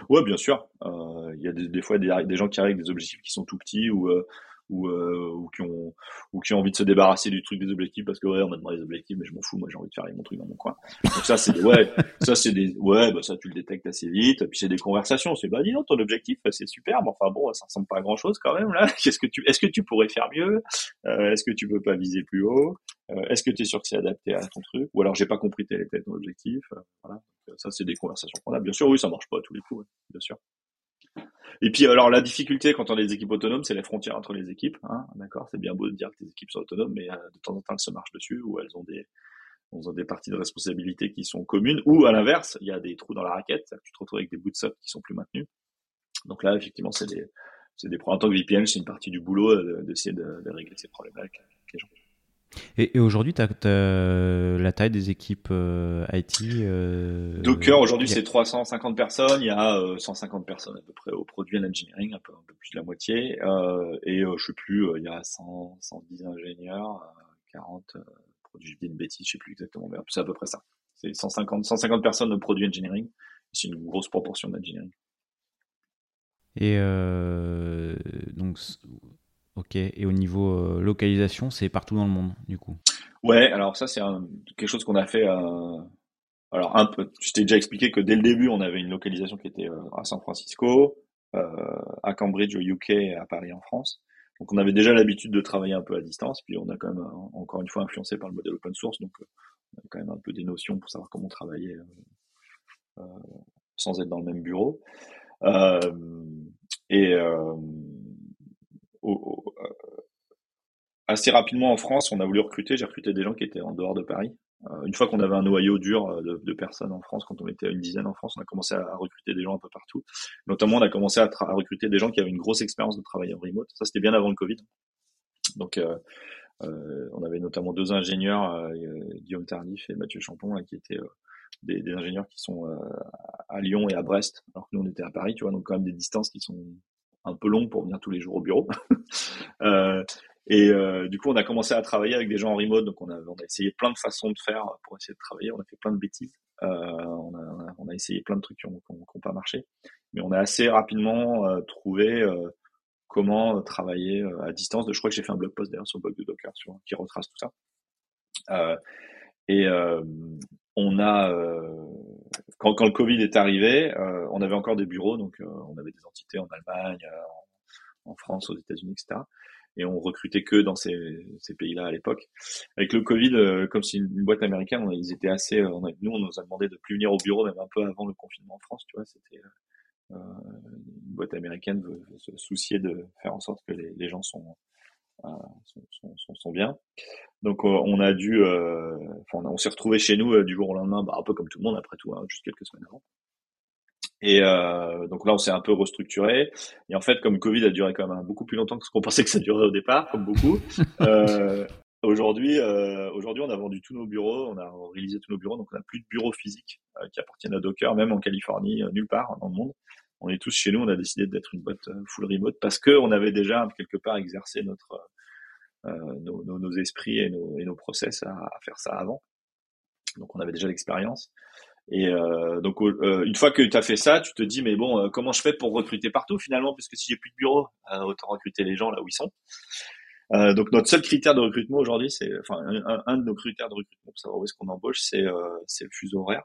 Ouais, bien sûr. Euh, il y a des, des fois des, des, gens qui arrivent avec des objectifs qui sont tout petits ou euh, ou, euh, ou, qui ont ou qui ont envie de se débarrasser du truc des objectifs parce que ouais on m'a demandé des objectifs mais je m'en fous moi j'ai envie de faire mon truc dans mon coin. Donc ça c'est ouais ça c'est des ouais bah ça tu le détectes assez vite puis c'est des conversations c'est bah dis donc ton objectif c'est super mais enfin bon ça ressemble pas à grand chose quand même là. Qu'est-ce que tu est-ce que tu pourrais faire mieux? Euh, est-ce que tu peux pas viser plus haut? Euh, est-ce que tu es sûr que c'est adapté à ton truc? Ou alors j'ai pas compris tel et ton objectif euh, voilà. Ça c'est des conversations qu'on a. Bien sûr oui ça marche pas à tous les coups bien sûr et puis alors la difficulté quand on a des équipes autonomes, c'est les frontières entre les équipes. Hein, D'accord, c'est bien beau de dire que les équipes sont autonomes, mais euh, de temps en temps elles se marchent dessus ou elles ont des elles ont des parties de responsabilité qui sont communes. Ou à l'inverse, il y a des trous dans la raquette, tu te retrouves avec des bouts de qui sont plus maintenus. Donc là, effectivement, c'est des, c'est des En tant que VPN, c'est une partie du boulot d'essayer de, de, régler ces problèmes avec, les gens. Et, aujourd'hui, tu as, la taille des équipes IT Docker, aujourd'hui, c'est 350 personnes. Il y a 150 personnes à peu près au produit and engineering, un peu, un peu plus de la moitié. et je sais plus, il y a 100, 110 ingénieurs, 40 produits, je dis une bêtise, je sais plus exactement, mais c'est à peu près ça. C'est 150, 150 personnes de produit engineering. C'est une grosse proportion d'engineering. Et euh, donc, ok. Et au niveau euh, localisation, c'est partout dans le monde, du coup. Ouais, alors ça, c'est quelque chose qu'on a fait. Euh, alors, un peu, je t'ai déjà expliqué que dès le début, on avait une localisation qui était à San Francisco, à Cambridge au UK et à Paris en France. Donc, on avait déjà l'habitude de travailler un peu à distance. Puis, on a quand même, encore une fois, influencé par le modèle open source. Donc, on avait quand même un peu des notions pour savoir comment travailler sans être dans le même bureau. Euh, et euh, euh, assez rapidement en France, on a voulu recruter. J'ai recruté des gens qui étaient en dehors de Paris. une fois qu'on avait un noyau dur de, personnes en France, quand on était à une dizaine en France, on a commencé à, recruter des gens un peu partout. Notamment, on a commencé à, recruter des gens qui avaient une grosse expérience de travailler en remote. Ça, c'était bien avant le Covid. Donc, on avait notamment deux ingénieurs, Guillaume Tardif et Mathieu Champon, qui étaient des, ingénieurs qui sont euh, à Lyon et à Brest, alors que nous on était à Paris, tu vois, donc quand même des distances qui sont un peu longues pour venir tous les jours au bureau. euh, et euh, du coup, on a commencé à travailler avec des gens en remote, donc on a, on a essayé plein de façons de faire pour essayer de travailler. On a fait plein de bêtises, euh, on, a, on, a, essayé plein de trucs qui n'ont pas marché, mais on a assez rapidement trouvé comment travailler à distance. Je crois que j'ai fait un blog post d'ailleurs sur le blog de Docker qui retrace tout ça. et on a quand, quand, le Covid est arrivé, euh, on avait encore des bureaux, donc euh, on avait des entités en Allemagne, en, France, aux États-Unis, etc. Et on recrutait que dans ces, ces pays-là à l'époque. Avec le Covid, comme c'est une, boîte américaine, ils étaient assez. On nous, on nous a demandé de plus venir au bureau, même un peu avant le confinement en France. Tu vois, c'était une boîte américaine veut, se soucier de faire en sorte que les, les gens sont sont, sont, sont, bien. Donc euh, on a dû, euh, on, on s'est retrouvé chez nous euh, du jour au lendemain, bah, un peu comme tout le monde après tout, hein, juste quelques semaines avant. Et euh, donc là, on s'est un peu restructuré. Et en fait, comme Covid a duré quand même beaucoup plus longtemps que ce qu'on pensait que ça durerait au départ, comme beaucoup. euh, aujourd'hui, euh, aujourd'hui, on a vendu tous nos bureaux, on a réalisé tous nos bureaux, donc on n'a plus de bureaux physiques qui appartiennent à Docker, même en Californie, nulle part dans le monde. On est tous chez nous. On a décidé d'être une boîte full remote parce que on avait déjà quelque part exercé notre euh, nos, nos, esprits et nos, process à, faire ça avant. Donc on avait déjà l'expérience. Et euh, donc euh, une fois que tu as fait ça, tu te dis mais bon euh, comment je fais pour recruter partout finalement? Puisque si j'ai plus de bureau, euh, autant recruter les gens là où ils sont. donc notre seul critère de recrutement aujourd'hui, c'est enfin un, un, de nos critères de recrutement pour savoir où est-ce qu'on embauche, c'est c'est le fuseau horaire.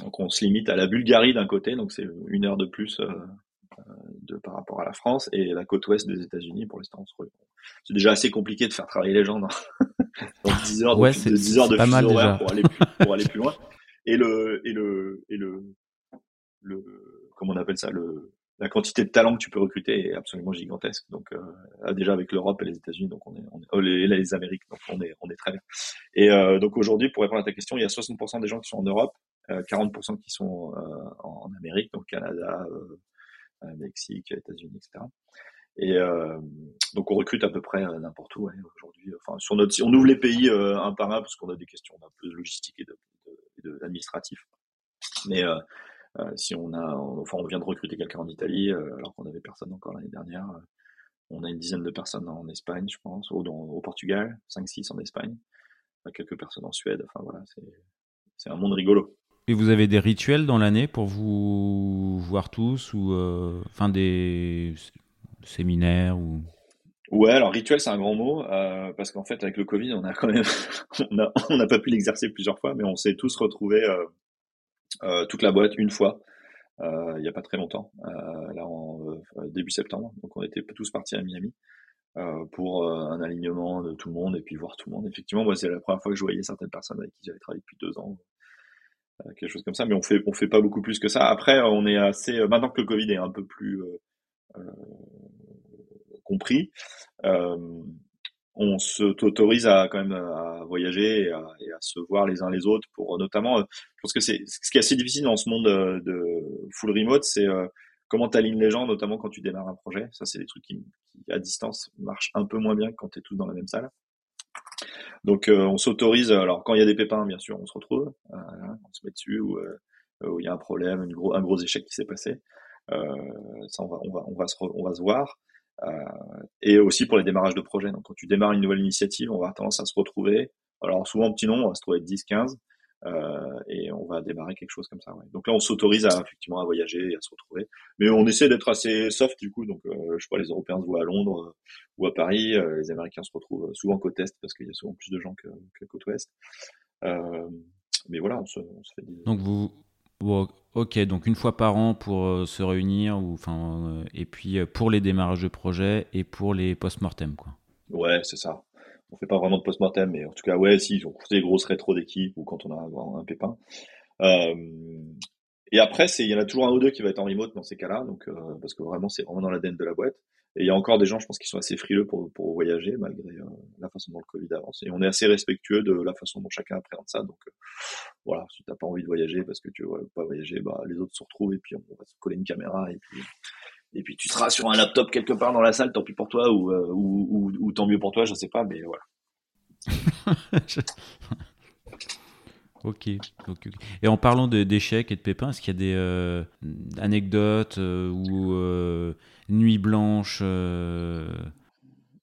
Donc on se limite à la Bulgarie d'un côté, donc c'est une heure de plus de, par rapport à la France et la côte ouest des États-Unis pour l'instant c'est déjà assez compliqué de faire travailler les gens dans, dans 10 heures de, ouais, 10 heures de fuseau horaire pour aller plus, pour aller plus loin et le et le et le le comment on appelle ça? Le la quantité de talent que tu peux recruter est absolument gigantesque. Donc euh, déjà avec l'Europe et les États-Unis, donc on est, on est oh, les, les, Amériques, donc on est on est très bien. Et euh, donc aujourd'hui, pour répondre à ta question, il y a 60% des gens qui sont en Europe, euh, 40% qui sont euh, en Amérique, donc Canada, euh, euh, Mexique, États-Unis, etc. Et euh, donc on recrute à peu près euh, n'importe où hein, aujourd'hui. Enfin, sur notre, on ouvre les pays un par un parce qu'on a des questions un peu de logistique et de, d'administratif. Mais euh, si on a, enfin, on vient de recruter quelqu'un en Italie alors qu'on avait personne encore l'année dernière. on a une dizaine de personnes en Espagne, je pense, ou au Portugal, 5-6 en Espagne, quelques personnes en Suède. Enfin voilà, c'est un monde rigolo. Et vous avez des rituels dans l'année pour vous voir tous ou euh, enfin des séminaires ou? Ouais, alors rituel c'est un grand mot euh, parce qu'en fait avec le Covid on a quand même on n'a pas pu l'exercer plusieurs fois, mais on s'est tous retrouvés euh, toute la boîte une fois il n'y a pas très longtemps, là en début septembre, donc on était tous partis à Miami. pour un alignement de tout le monde et puis voir tout le monde. Effectivement, moi, c'est la première fois que je voyais certaines personnes avec qui j'avais travaillé depuis deux ans quelque chose comme ça, mais on fait on fait pas beaucoup plus que ça. Après, on est assez euh, maintenant que le Covid est un peu plus euh, compris, on se t'autorise à quand même à voyager et à, et à, se voir les uns les autres pour notamment je pense que c'est ce qui est assez difficile dans ce monde de full remote c'est comment tu alignes les gens, notamment quand tu démarres un projet. Ça, c'est des trucs qui, à distance, marchent un peu moins bien quand tu es tous dans la même salle. Donc, on s'autorise. Alors, quand il y a des pépins, bien sûr, on se retrouve, on se met dessus ou il y a un problème, gros, un gros échec qui s'est passé. ça, on va, on va, on va se, on va se voir. Euh, et aussi pour les démarrages de projets. Donc quand tu démarres une nouvelle initiative, on va avoir tendance à se retrouver. Alors souvent petit nombre, on va se trouver 10, 15. Euh, et on va démarrer quelque chose comme ça. Ouais. Donc là, on s'autorise à effectivement à voyager et à se retrouver, mais on essaie d'être assez soft du coup. Donc, euh, je crois les Européens se voient à Londres euh, ou à Paris, les Américains se retrouvent souvent côte est parce qu'il y a souvent plus de gens que, que côte ouest. mais voilà, on se, on se fait. Des... Donc vous ok, donc une fois par an pour euh, se réunir, ou, enfin, euh, et puis euh, pour les démarrages de projet et pour les post-mortem. Quoi. Ouais, c'est ça. On fait pas vraiment de post-mortem, mais en tout cas, ouais, si, on fait des grosses rétro d'équipe ou quand on a un, pépin. et après, il y en a toujours un ou deux qui va être en remote dans ces cas-là, donc parce que vraiment, c'est vraiment dans l'ADN de la boîte. Et il y a encore des gens, je pense, qui sont assez frileux pour, pour voyager, malgré euh, la façon dont le Covid avance. Et on est assez respectueux de la façon dont chacun appréhende ça. Donc, euh, voilà, si t'as pas envie de voyager parce que tu veux pas voyager, bah, les autres se retrouvent et puis on va se coller une caméra et puis, et puis tu seras sur un laptop quelque part dans la salle, tant pis pour toi ou, euh, ou, ou, tant mieux pour toi, je sais pas, mais voilà. Ok, ok. Et en parlant d'échecs et de pépins, est-ce qu'il y a des anecdotes ou Nuit Blanche. Euh?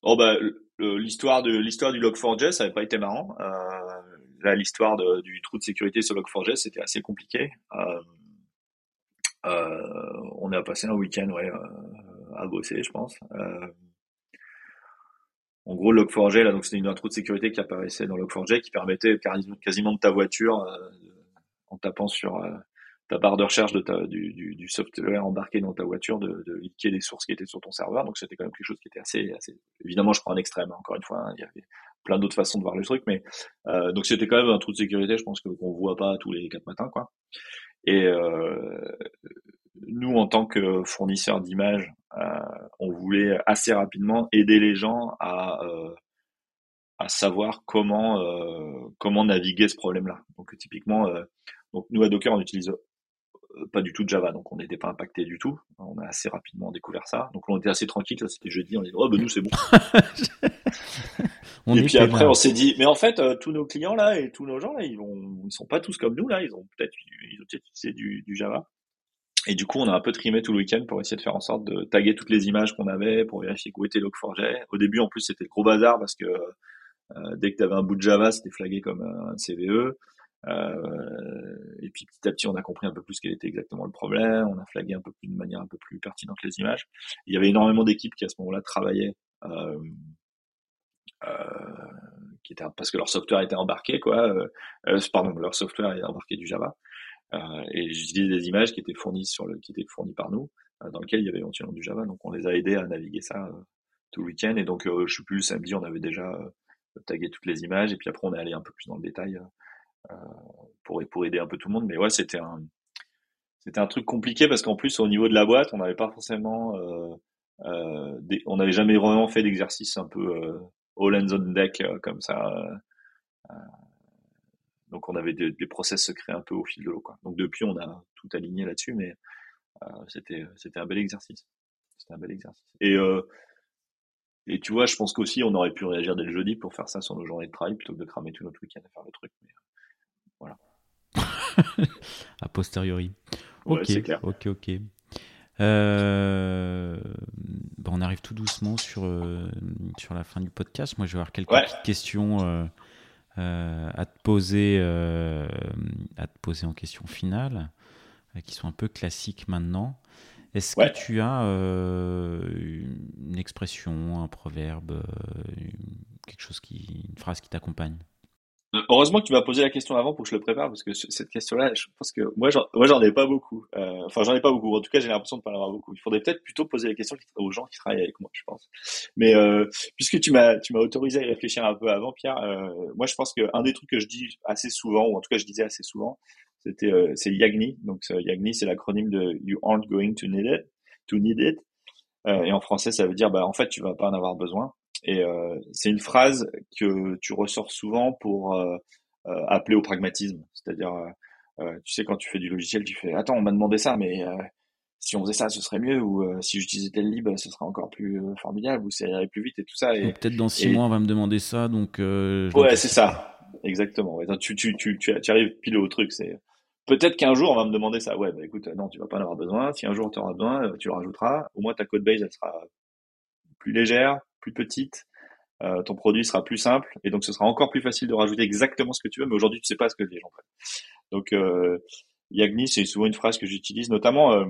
Oh bah l'histoire de l'histoire du Log4j, ça n'avait pas été marrant. Euh, là, l'histoire du trou de sécurité sur Log4j, c'était assez compliqué. Euh, on a passé un week-end ouais, à bosser, je pense. en gros, Log4j, là, donc c'était un trou de sécurité qui apparaissait dans Log4j qui permettait quasiment de ta voiture en tapant sur ta barre de recherche de ta, du, du, du, software embarqué dans ta voiture de, de liquer les sources qui étaient sur ton serveur. Donc c'était quand même quelque chose qui était assez, assez... évidemment je prends un extrême hein, encore une fois. Hein, il y avait plein d'autres façons de voir le truc, mais euh, donc c'était quand même un trou de sécurité. Je pense que qu'on voit pas tous les quatre matins quoi. Et euh, nous en tant que fournisseur d'images, euh, on voulait assez rapidement aider les gens à euh, à savoir comment euh, comment naviguer ce problème-là. Donc typiquement, euh, donc nous à Docker on utilise euh, pas du tout de Java, donc on n'était pas impacté du tout. On a assez rapidement découvert ça. Donc on était assez tranquille, c'était jeudi, on dit oh ben nous c'est bon. et puis après on s'est dit mais en fait euh, tous nos clients là et tous nos gens là ils vont ils sont pas tous comme nous là, ils ont peut-être utilisé du, du, Java. Et du coup on a un peu trimé tout le week-end pour essayer de faire en sorte de taguer toutes les images qu'on avait pour vérifier où était Log4j. Au début en plus c'était le gros bazar parce que euh, dès que tu avais un bout de Java c'était flagué comme un CVE. Euh, et puis petit à petit, on a compris un peu plus quel était exactement le problème. On a flagué un peu plus de manière un peu plus pertinente les images. Il y avait énormément d'équipes qui à ce moment-là travaillaient. Euh, qui était parce que leur software était embarqué quoi pardon leur software est embarqué du Java et j'utilisais des images qui étaient fournies sur le qui étaient fournies par nous dans lequel il y avait éventuellement du Java donc on les a aidés à naviguer ça tout le week-end et donc je sais plus samedi on avait déjà tagué toutes les images et puis après on est allé un peu plus dans le détail euh, pour, pour aider un peu tout le monde. Mais ouais, c'était un, c'était un truc compliqué parce qu'en plus, au niveau de la boîte, on n'avait pas forcément, euh, euh, on n'avait jamais vraiment fait d'exercice un peu all hands on deck comme ça. Donc on avait des, des, process secrets un peu au fil de l'eau. Quoi. Donc depuis, on a tout aligné là-dessus, mais c'était, c'était un bel exercice. C'était un bel exercice. Et et tu vois, je pense qu'aussi, on aurait pu réagir dès le jeudi pour faire ça sur nos journées de travail plutôt que de cramer tout notre week-end à faire le truc. Mais, voilà. a posteriori. Ok, ok, ok. Euh, bah, on arrive tout doucement sur, euh, sur la fin du podcast. Moi, je vais avoir quelques petites questions euh, à, te poser, à te poser en question finale, qui sont un peu classiques maintenant. Est-ce que tu as une expression, un proverbe, quelque chose qui, une phrase qui t'accompagne? Heureusement que tu m'as posé la question avant pour que je le prépare, parce que cette question-là, je pense que moi, j'en, ai pas beaucoup. Euh, enfin, j'en ai pas beaucoup. En tout cas, j'ai l'impression de pas en avoir beaucoup. Il faudrait peut-être plutôt poser la question aux gens qui travaillent avec moi, je pense. Mais euh, puisque tu m'as, tu m'as autorisé à y réfléchir un peu avant, Pierre, euh, moi, je pense qu'un des trucs que je dis assez souvent, ou en tout cas, je disais assez souvent, c'était, euh, c'est YAGNI. Donc, YAGNI, c'est l'acronyme de You aren't going to need it. To need it. Euh, et en français, ça veut dire, bah, en fait, tu vas pas en avoir besoin. Et euh, c'est une phrase que tu ressors souvent pour euh, euh, appeler au pragmatisme. C'est-à-dire, tu sais, quand tu fais du logiciel, tu fais Attends, on m'a demandé ça, mais si on faisait ça, ce serait mieux, ou euh, si j'utilisais tel libre, ce serait encore plus euh, formidable, ou ça irait plus vite et tout ça. Et, peut-être dans six mois, on va me demander ça, donc. Euh, ouais, c'est ça, exactement. tu, tu, tu, tu, arrives pile au truc. C'est peut-être qu'un jour on va me demander ça. Ouais, bah écoute, non, tu vas pas en avoir besoin. Si un jour tu auras besoin, tu le rajouteras. Au moins ta code base, elle sera plus légère, plus petite. ton produit sera plus simple et donc ce sera encore plus facile de rajouter exactement ce que tu veux. Mais aujourd'hui, tu sais pas ce que les gens. Donc euh, Yagni, c'est souvent une phrase que j'utilise, notamment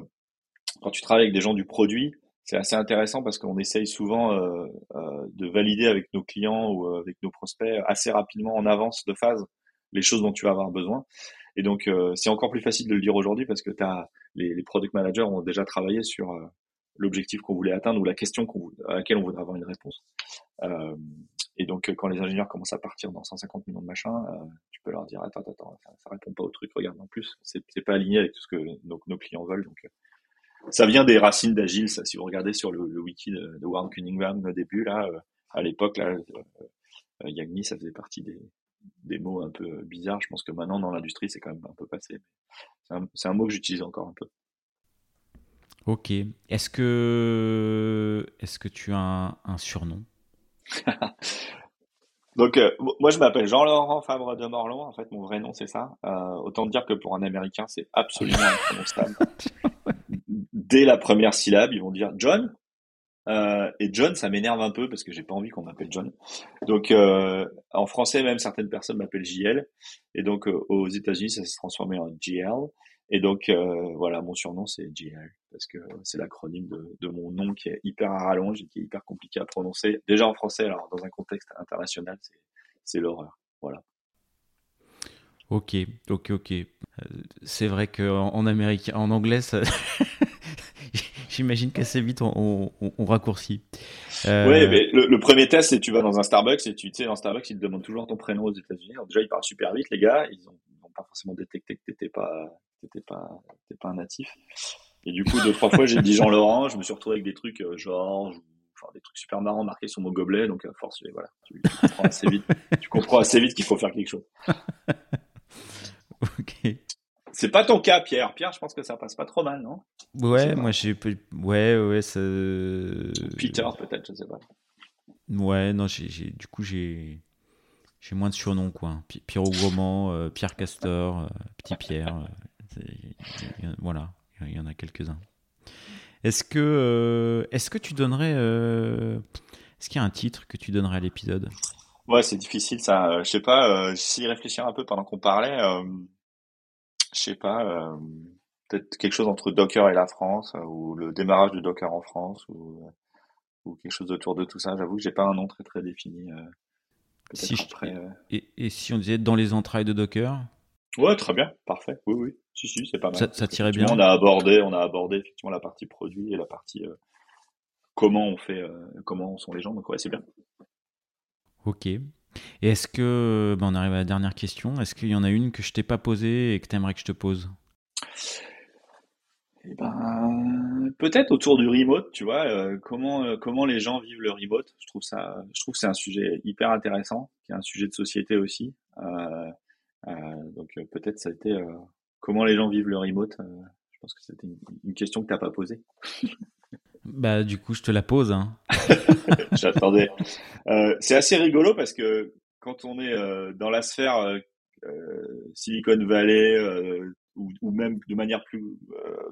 quand tu travailles avec des gens du produit, c'est assez intéressant parce qu'on essaye souvent euh, euh, de valider avec nos clients ou euh, avec nos prospects assez rapidement en avance de phase les choses dont tu vas avoir besoin. Et donc, c'est encore plus facile de le dire aujourd'hui parce que as, les, les, product managers ont déjà travaillé sur l'objectif qu'on voulait atteindre ou la question à laquelle on voudrait avoir une réponse. et donc, quand les ingénieurs commencent à partir dans 150 millions de machins, tu peux leur dire attends, attends, ça, ça répond pas au truc. Regarde, en plus, c'est pas aligné avec tout ce que nos, clients veulent. Donc, ça vient des racines d'agile, ça. Si vous regardez sur le, wiki de, Warren Cunningham au début, là, euh, à l'époque, là, euh, euh, Yagni, ça faisait partie des, des mots un peu bizarres. Je pense que maintenant, dans l'industrie, c'est quand même un peu passé. C'est un, mot que j'utilise encore un peu. Ok. Est-ce que, est-ce que tu as un, un surnom? Donc, moi, je m'appelle Jean-Laurent Fabre de Morlon. En fait, mon vrai nom, c'est ça. Euh, autant dire que pour un Américain, c'est absolument imprononçable. dès la première syllabe, ils vont dire John. Euh, et John, ça m'énerve un peu parce que j'ai pas envie qu'on m'appelle John. Donc, euh, en français, même certaines personnes m'appellent JL. Et donc, euh, aux États-Unis, ça s'est transformé en GL. Et donc, euh, voilà, mon surnom, c'est JL parce que c'est l'acronyme de, de, mon nom qui est hyper à rallonge et qui est hyper compliqué à prononcer. Déjà en français, alors dans un contexte international, c'est l'horreur. Voilà. Ok, ok, ok. Euh, c'est vrai qu'en en, américain, en anglais, ça... j'imagine qu'assez vite on, on, raccourcit. Euh... Oui, mais le, premier test, c'est tu vas dans un Starbucks et tu sais, dans Starbucks, ils te demandent toujours ton prénom aux États-Unis. déjà, ils parlent super vite, les gars. Ils n'ont pas forcément détecté que t'étais pas, t'étais pas, pas un natif. Et du coup, deux trois fois, j'ai dit Jean Laurent. Je me suis retrouvé avec des trucs euh, Georges, enfin des trucs super marrants marqués sur mon gobelet. Donc à force, voilà, tu, tu comprends assez vite. tu comprends assez vite qu'il faut faire quelque chose. ok. C'est pas ton cas, Pierre. Pierre, je pense que ça passe pas trop mal, non? Ouais, moi j'ai. Ouais, ouais, ça. Peter, peut-être, je sais pas. Ouais, non, j'ai, du coup, j'ai. J'ai moins de surnoms, quoi. Pierre Gourmand, euh, Pierre Castor, euh, Petit Pierre. Euh, voilà, il y en a quelques-uns. Est-ce que, est-ce que tu donnerais. est-ce qu'il y a un titre que tu donnerais à l'épisode? Ouais, c'est difficile ça. je sais pas, s'y réfléchir un peu pendant qu'on parlait je sais pas, euh, peut-être quelque chose entre Docker et la France, euh, ou le démarrage de Docker en France, ou, ou quelque chose autour de tout ça. J'avoue que j'ai pas un nom très très défini. Euh, si et, et, si on disait dans les entrailles de Docker? Ouais, très bien, parfait. Oui, oui, si, si, c'est pas mal. Ça, ça tirait bien. On a abordé, on a abordé effectivement la partie produit et la partie comment on fait, comment sont les gens. Donc ouais, c'est bien. Ok. Et est-ce que, ben on arrive à la dernière question, est-ce qu'il y en a une que je t'ai pas posée et que tu aimerais que je te pose? Eh ben, peut-être autour du remote, tu vois, euh, comment euh, comment les gens vivent le remote. Je trouve ça, je trouve que c'est un sujet hyper intéressant, qui est un sujet de société aussi. Euh, donc peut-être ça a été comment les gens vivent le remote. je pense que c'était une, une, question que t'as pas posée. Bah, du coup, je te la pose. Hein. J'attendais. Euh, c'est assez rigolo parce que quand on est euh, dans la sphère euh, euh Silicon Valley euh, ou, ou, même de manière plus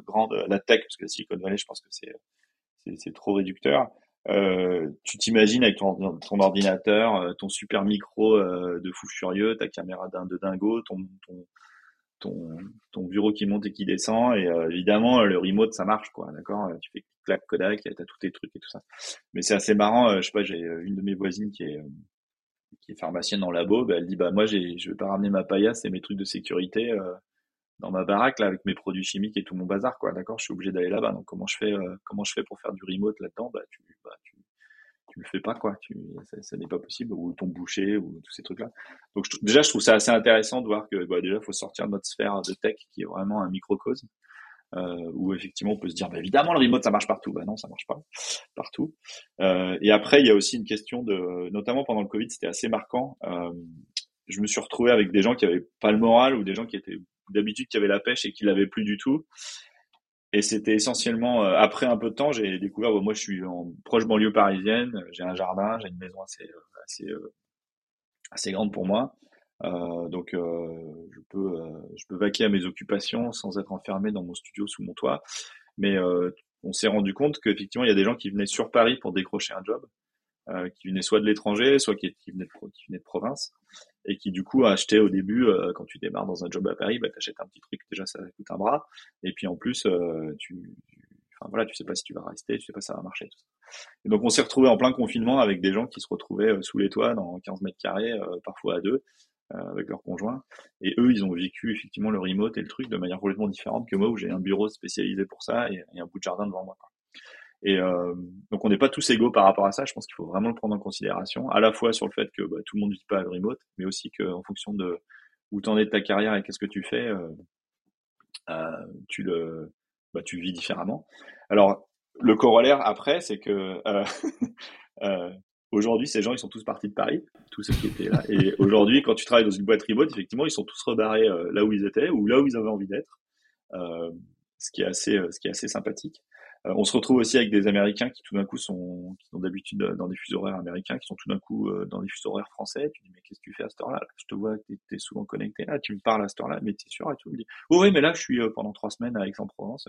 grande la tech, parce que Silicon Valley, je pense que c'est c'est trop réducteur. Tu t'imagines avec ton, ordinateur, ton super micro de fou furieux, ta caméra de dingo, ton, ton, ton, ton bureau qui monte et qui descend. Et euh, évidemment, le remote, ça marche, quoi. D'accord? Tu fais clac Kodak, t'as tous tes trucs et tout ça. Mais c'est assez marrant. Euh, je sais pas, j'ai euh, une de mes voisines qui est qui est pharmacienne le labo. Bah, elle dit bah moi, j'ai, je vais pas ramener ma paillasse et mes trucs de sécurité dans ma baraque là avec mes produits chimiques et tout mon bazar, quoi. D'accord? Je suis obligé d'aller là-bas. Donc comment je fais Comment je fais pour faire du remote là-dedans? Bah tu, bah, tu tu le fais pas quoi. Tu ça, n'est pas possible. Ou ton boucher ou tous ces trucs là donc déjà je trouve ça assez intéressant de voir que bah, déjà faut sortir de notre sphère de tech qui est vraiment un microcosme euh, où effectivement on peut se dire bah, évidemment le remote ça marche partout. Bah non ça marche pas. Partout. Euh, et après il y a aussi une question de notamment pendant le covid c'était assez marquant. Euh, je me suis retrouvé avec des gens qui avaient pas le moral ou des gens qui étaient d'habitude qui avaient la pêche et qui l'avaient plus du tout Et c'était essentiellement euh, après un peu de temps, j'ai découvert. Bon, moi, je suis en proche banlieue parisienne. J'ai un jardin, j'ai une maison assez assez assez grande pour moi. Euh, donc euh, je peux je peux vaquer à mes occupations sans être enfermé dans mon studio sous mon toit. Mais on s'est rendu compte qu'effectivement il y a des gens qui venaient sur Paris pour décrocher un job, qui venaient soit de l'étranger, soit qui, qui, venaient de, qui de province et qui du coup achetaient au début quand tu démarres dans un job à Paris, bah t'achètes un petit truc déjà ça coûte un bras et puis en plus tu, enfin voilà tu sais pas si tu vas rester, tu sais pas si ça va marcher. Tout ça. Et donc on s'est retrouvé en plein confinement avec des gens qui se retrouvaient sous les toits dans 15 mètres carrés, parfois à deux, euh, avec leurs conjoints. Et eux, ils ont vécu effectivement le remote et le truc de manière complètement différente que moi, où j'ai un bureau spécialisé pour ça et, un bout de jardin devant moi. Et euh, donc on n'est pas tous égaux par rapport à ça. Je pense qu'il faut vraiment le prendre en considération, à la fois sur le fait que bah, tout le monde ne vit pas le remote, mais aussi qu'en fonction de où tu en es de ta carrière et qu'est-ce que tu fais, euh, euh, tu le, bah, tu vis différemment. Alors le corollaire après, c'est que Aujourd'hui, ces gens, ils sont tous partis de Paris, tous ceux qui étaient là. Et aujourd'hui, quand tu travailles dans une boîte remote, effectivement, ils sont tous rebarrés là où ils étaient ou là où ils avaient envie d'être, ce qui est assez sympathique. Euh, on se retrouve aussi avec des Américains qui tout d'un coup sont, qui sont d'habitude dans des fuseaux horaires américains, qui sont tout d'un coup dans des fuseaux horaires français. Tu dis mais qu'est-ce que tu fais à cette heure-là? Je te vois, tu es, souvent connecté là, tu me parles à cette heure-là, mais t'es sûr? Et tout. Me dit oh oui, mais là je suis pendant trois semaines à Aix-en-Provence.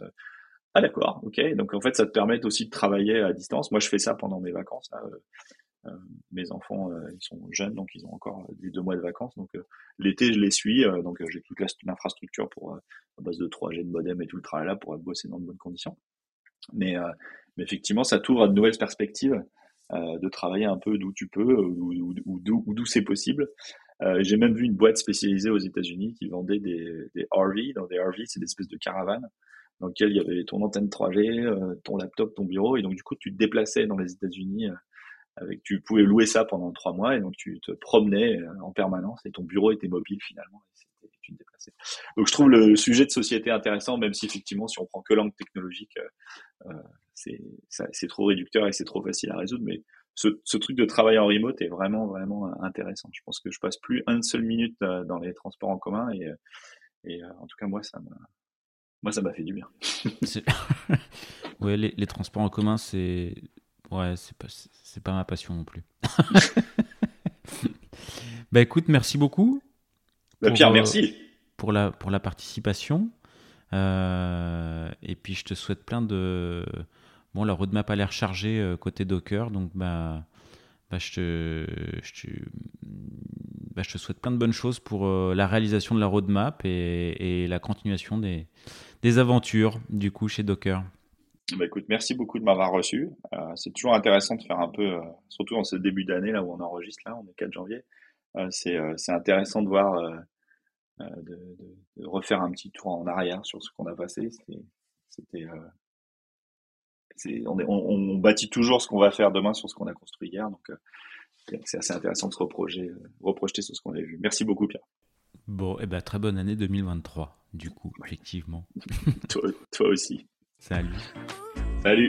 Ah d'accord, ok. Donc en fait, ça te permet aussi de travailler à distance. Moi, je fais ça pendant mes vacances. Euh, mes enfants, euh, ils sont jeunes, donc ils ont encore deux mois de vacances. Donc euh, l'été, je les suis. donc j'ai toute l'infrastructure pour à base de 3G de modem et tout le travail là pour bosser dans de bonnes conditions. Mais, mais effectivement, ça t'ouvre à de nouvelles perspectives de travailler un peu d'où tu peux ou, d'où c'est possible. j'ai même vu une boîte spécialisée aux États-Unis qui vendait des, des RV. Dans des RV, c'est des espèces de caravanes dans lesquelles il y avait ton antenne 3G, ton laptop, ton bureau, et donc du coup tu te déplaçais dans les États-Unis avec tu pouvais louer ça pendant trois mois et donc tu te promenais euh, en permanence et ton bureau était mobile finalement Donc je trouve le sujet de société intéressant même si effectivement si on prend que langue technologique euh, euh c'est trop réducteur et c'est trop facile à résoudre mais ce, truc de travailler en remote est vraiment vraiment intéressant. Je pense que je passe plus une seule minute euh, dans les transports en commun et, en tout cas moi ça m'a moi ça m'a fait du bien. ouais les, transports en commun c'est Ouais, c'est pas, pas ma passion non plus. bah écoute, merci beaucoup. Bah, Pierre, euh, merci. Pour la, pour la participation. Euh, et puis je te souhaite plein de. Bon, la roadmap a l'air chargée euh, côté Docker, donc bah, bah, je, te, je, te, bah, je te souhaite plein de bonnes choses pour la réalisation de la roadmap et, et la continuation des, des aventures du coup chez Docker. Bah écoute, merci beaucoup de m'avoir reçu. Euh, c'est toujours intéressant de faire un peu, euh, surtout en ce début d'année là où on enregistre là, on est 4 janvier. Euh, c'est euh, c'est intéressant de voir, euh, de, refaire un petit tour en arrière sur ce qu'on a passé. C'était, on, est, on, on, bâtit toujours ce qu'on va faire demain sur ce qu'on a construit hier, donc c'est assez intéressant de se reprojeter, reprojeter sur ce qu'on a vu. Merci beaucoup Pierre. Bon, et eh ben très bonne année 2023, du coup, effectivement. toi, toi aussi. Salut. Salut.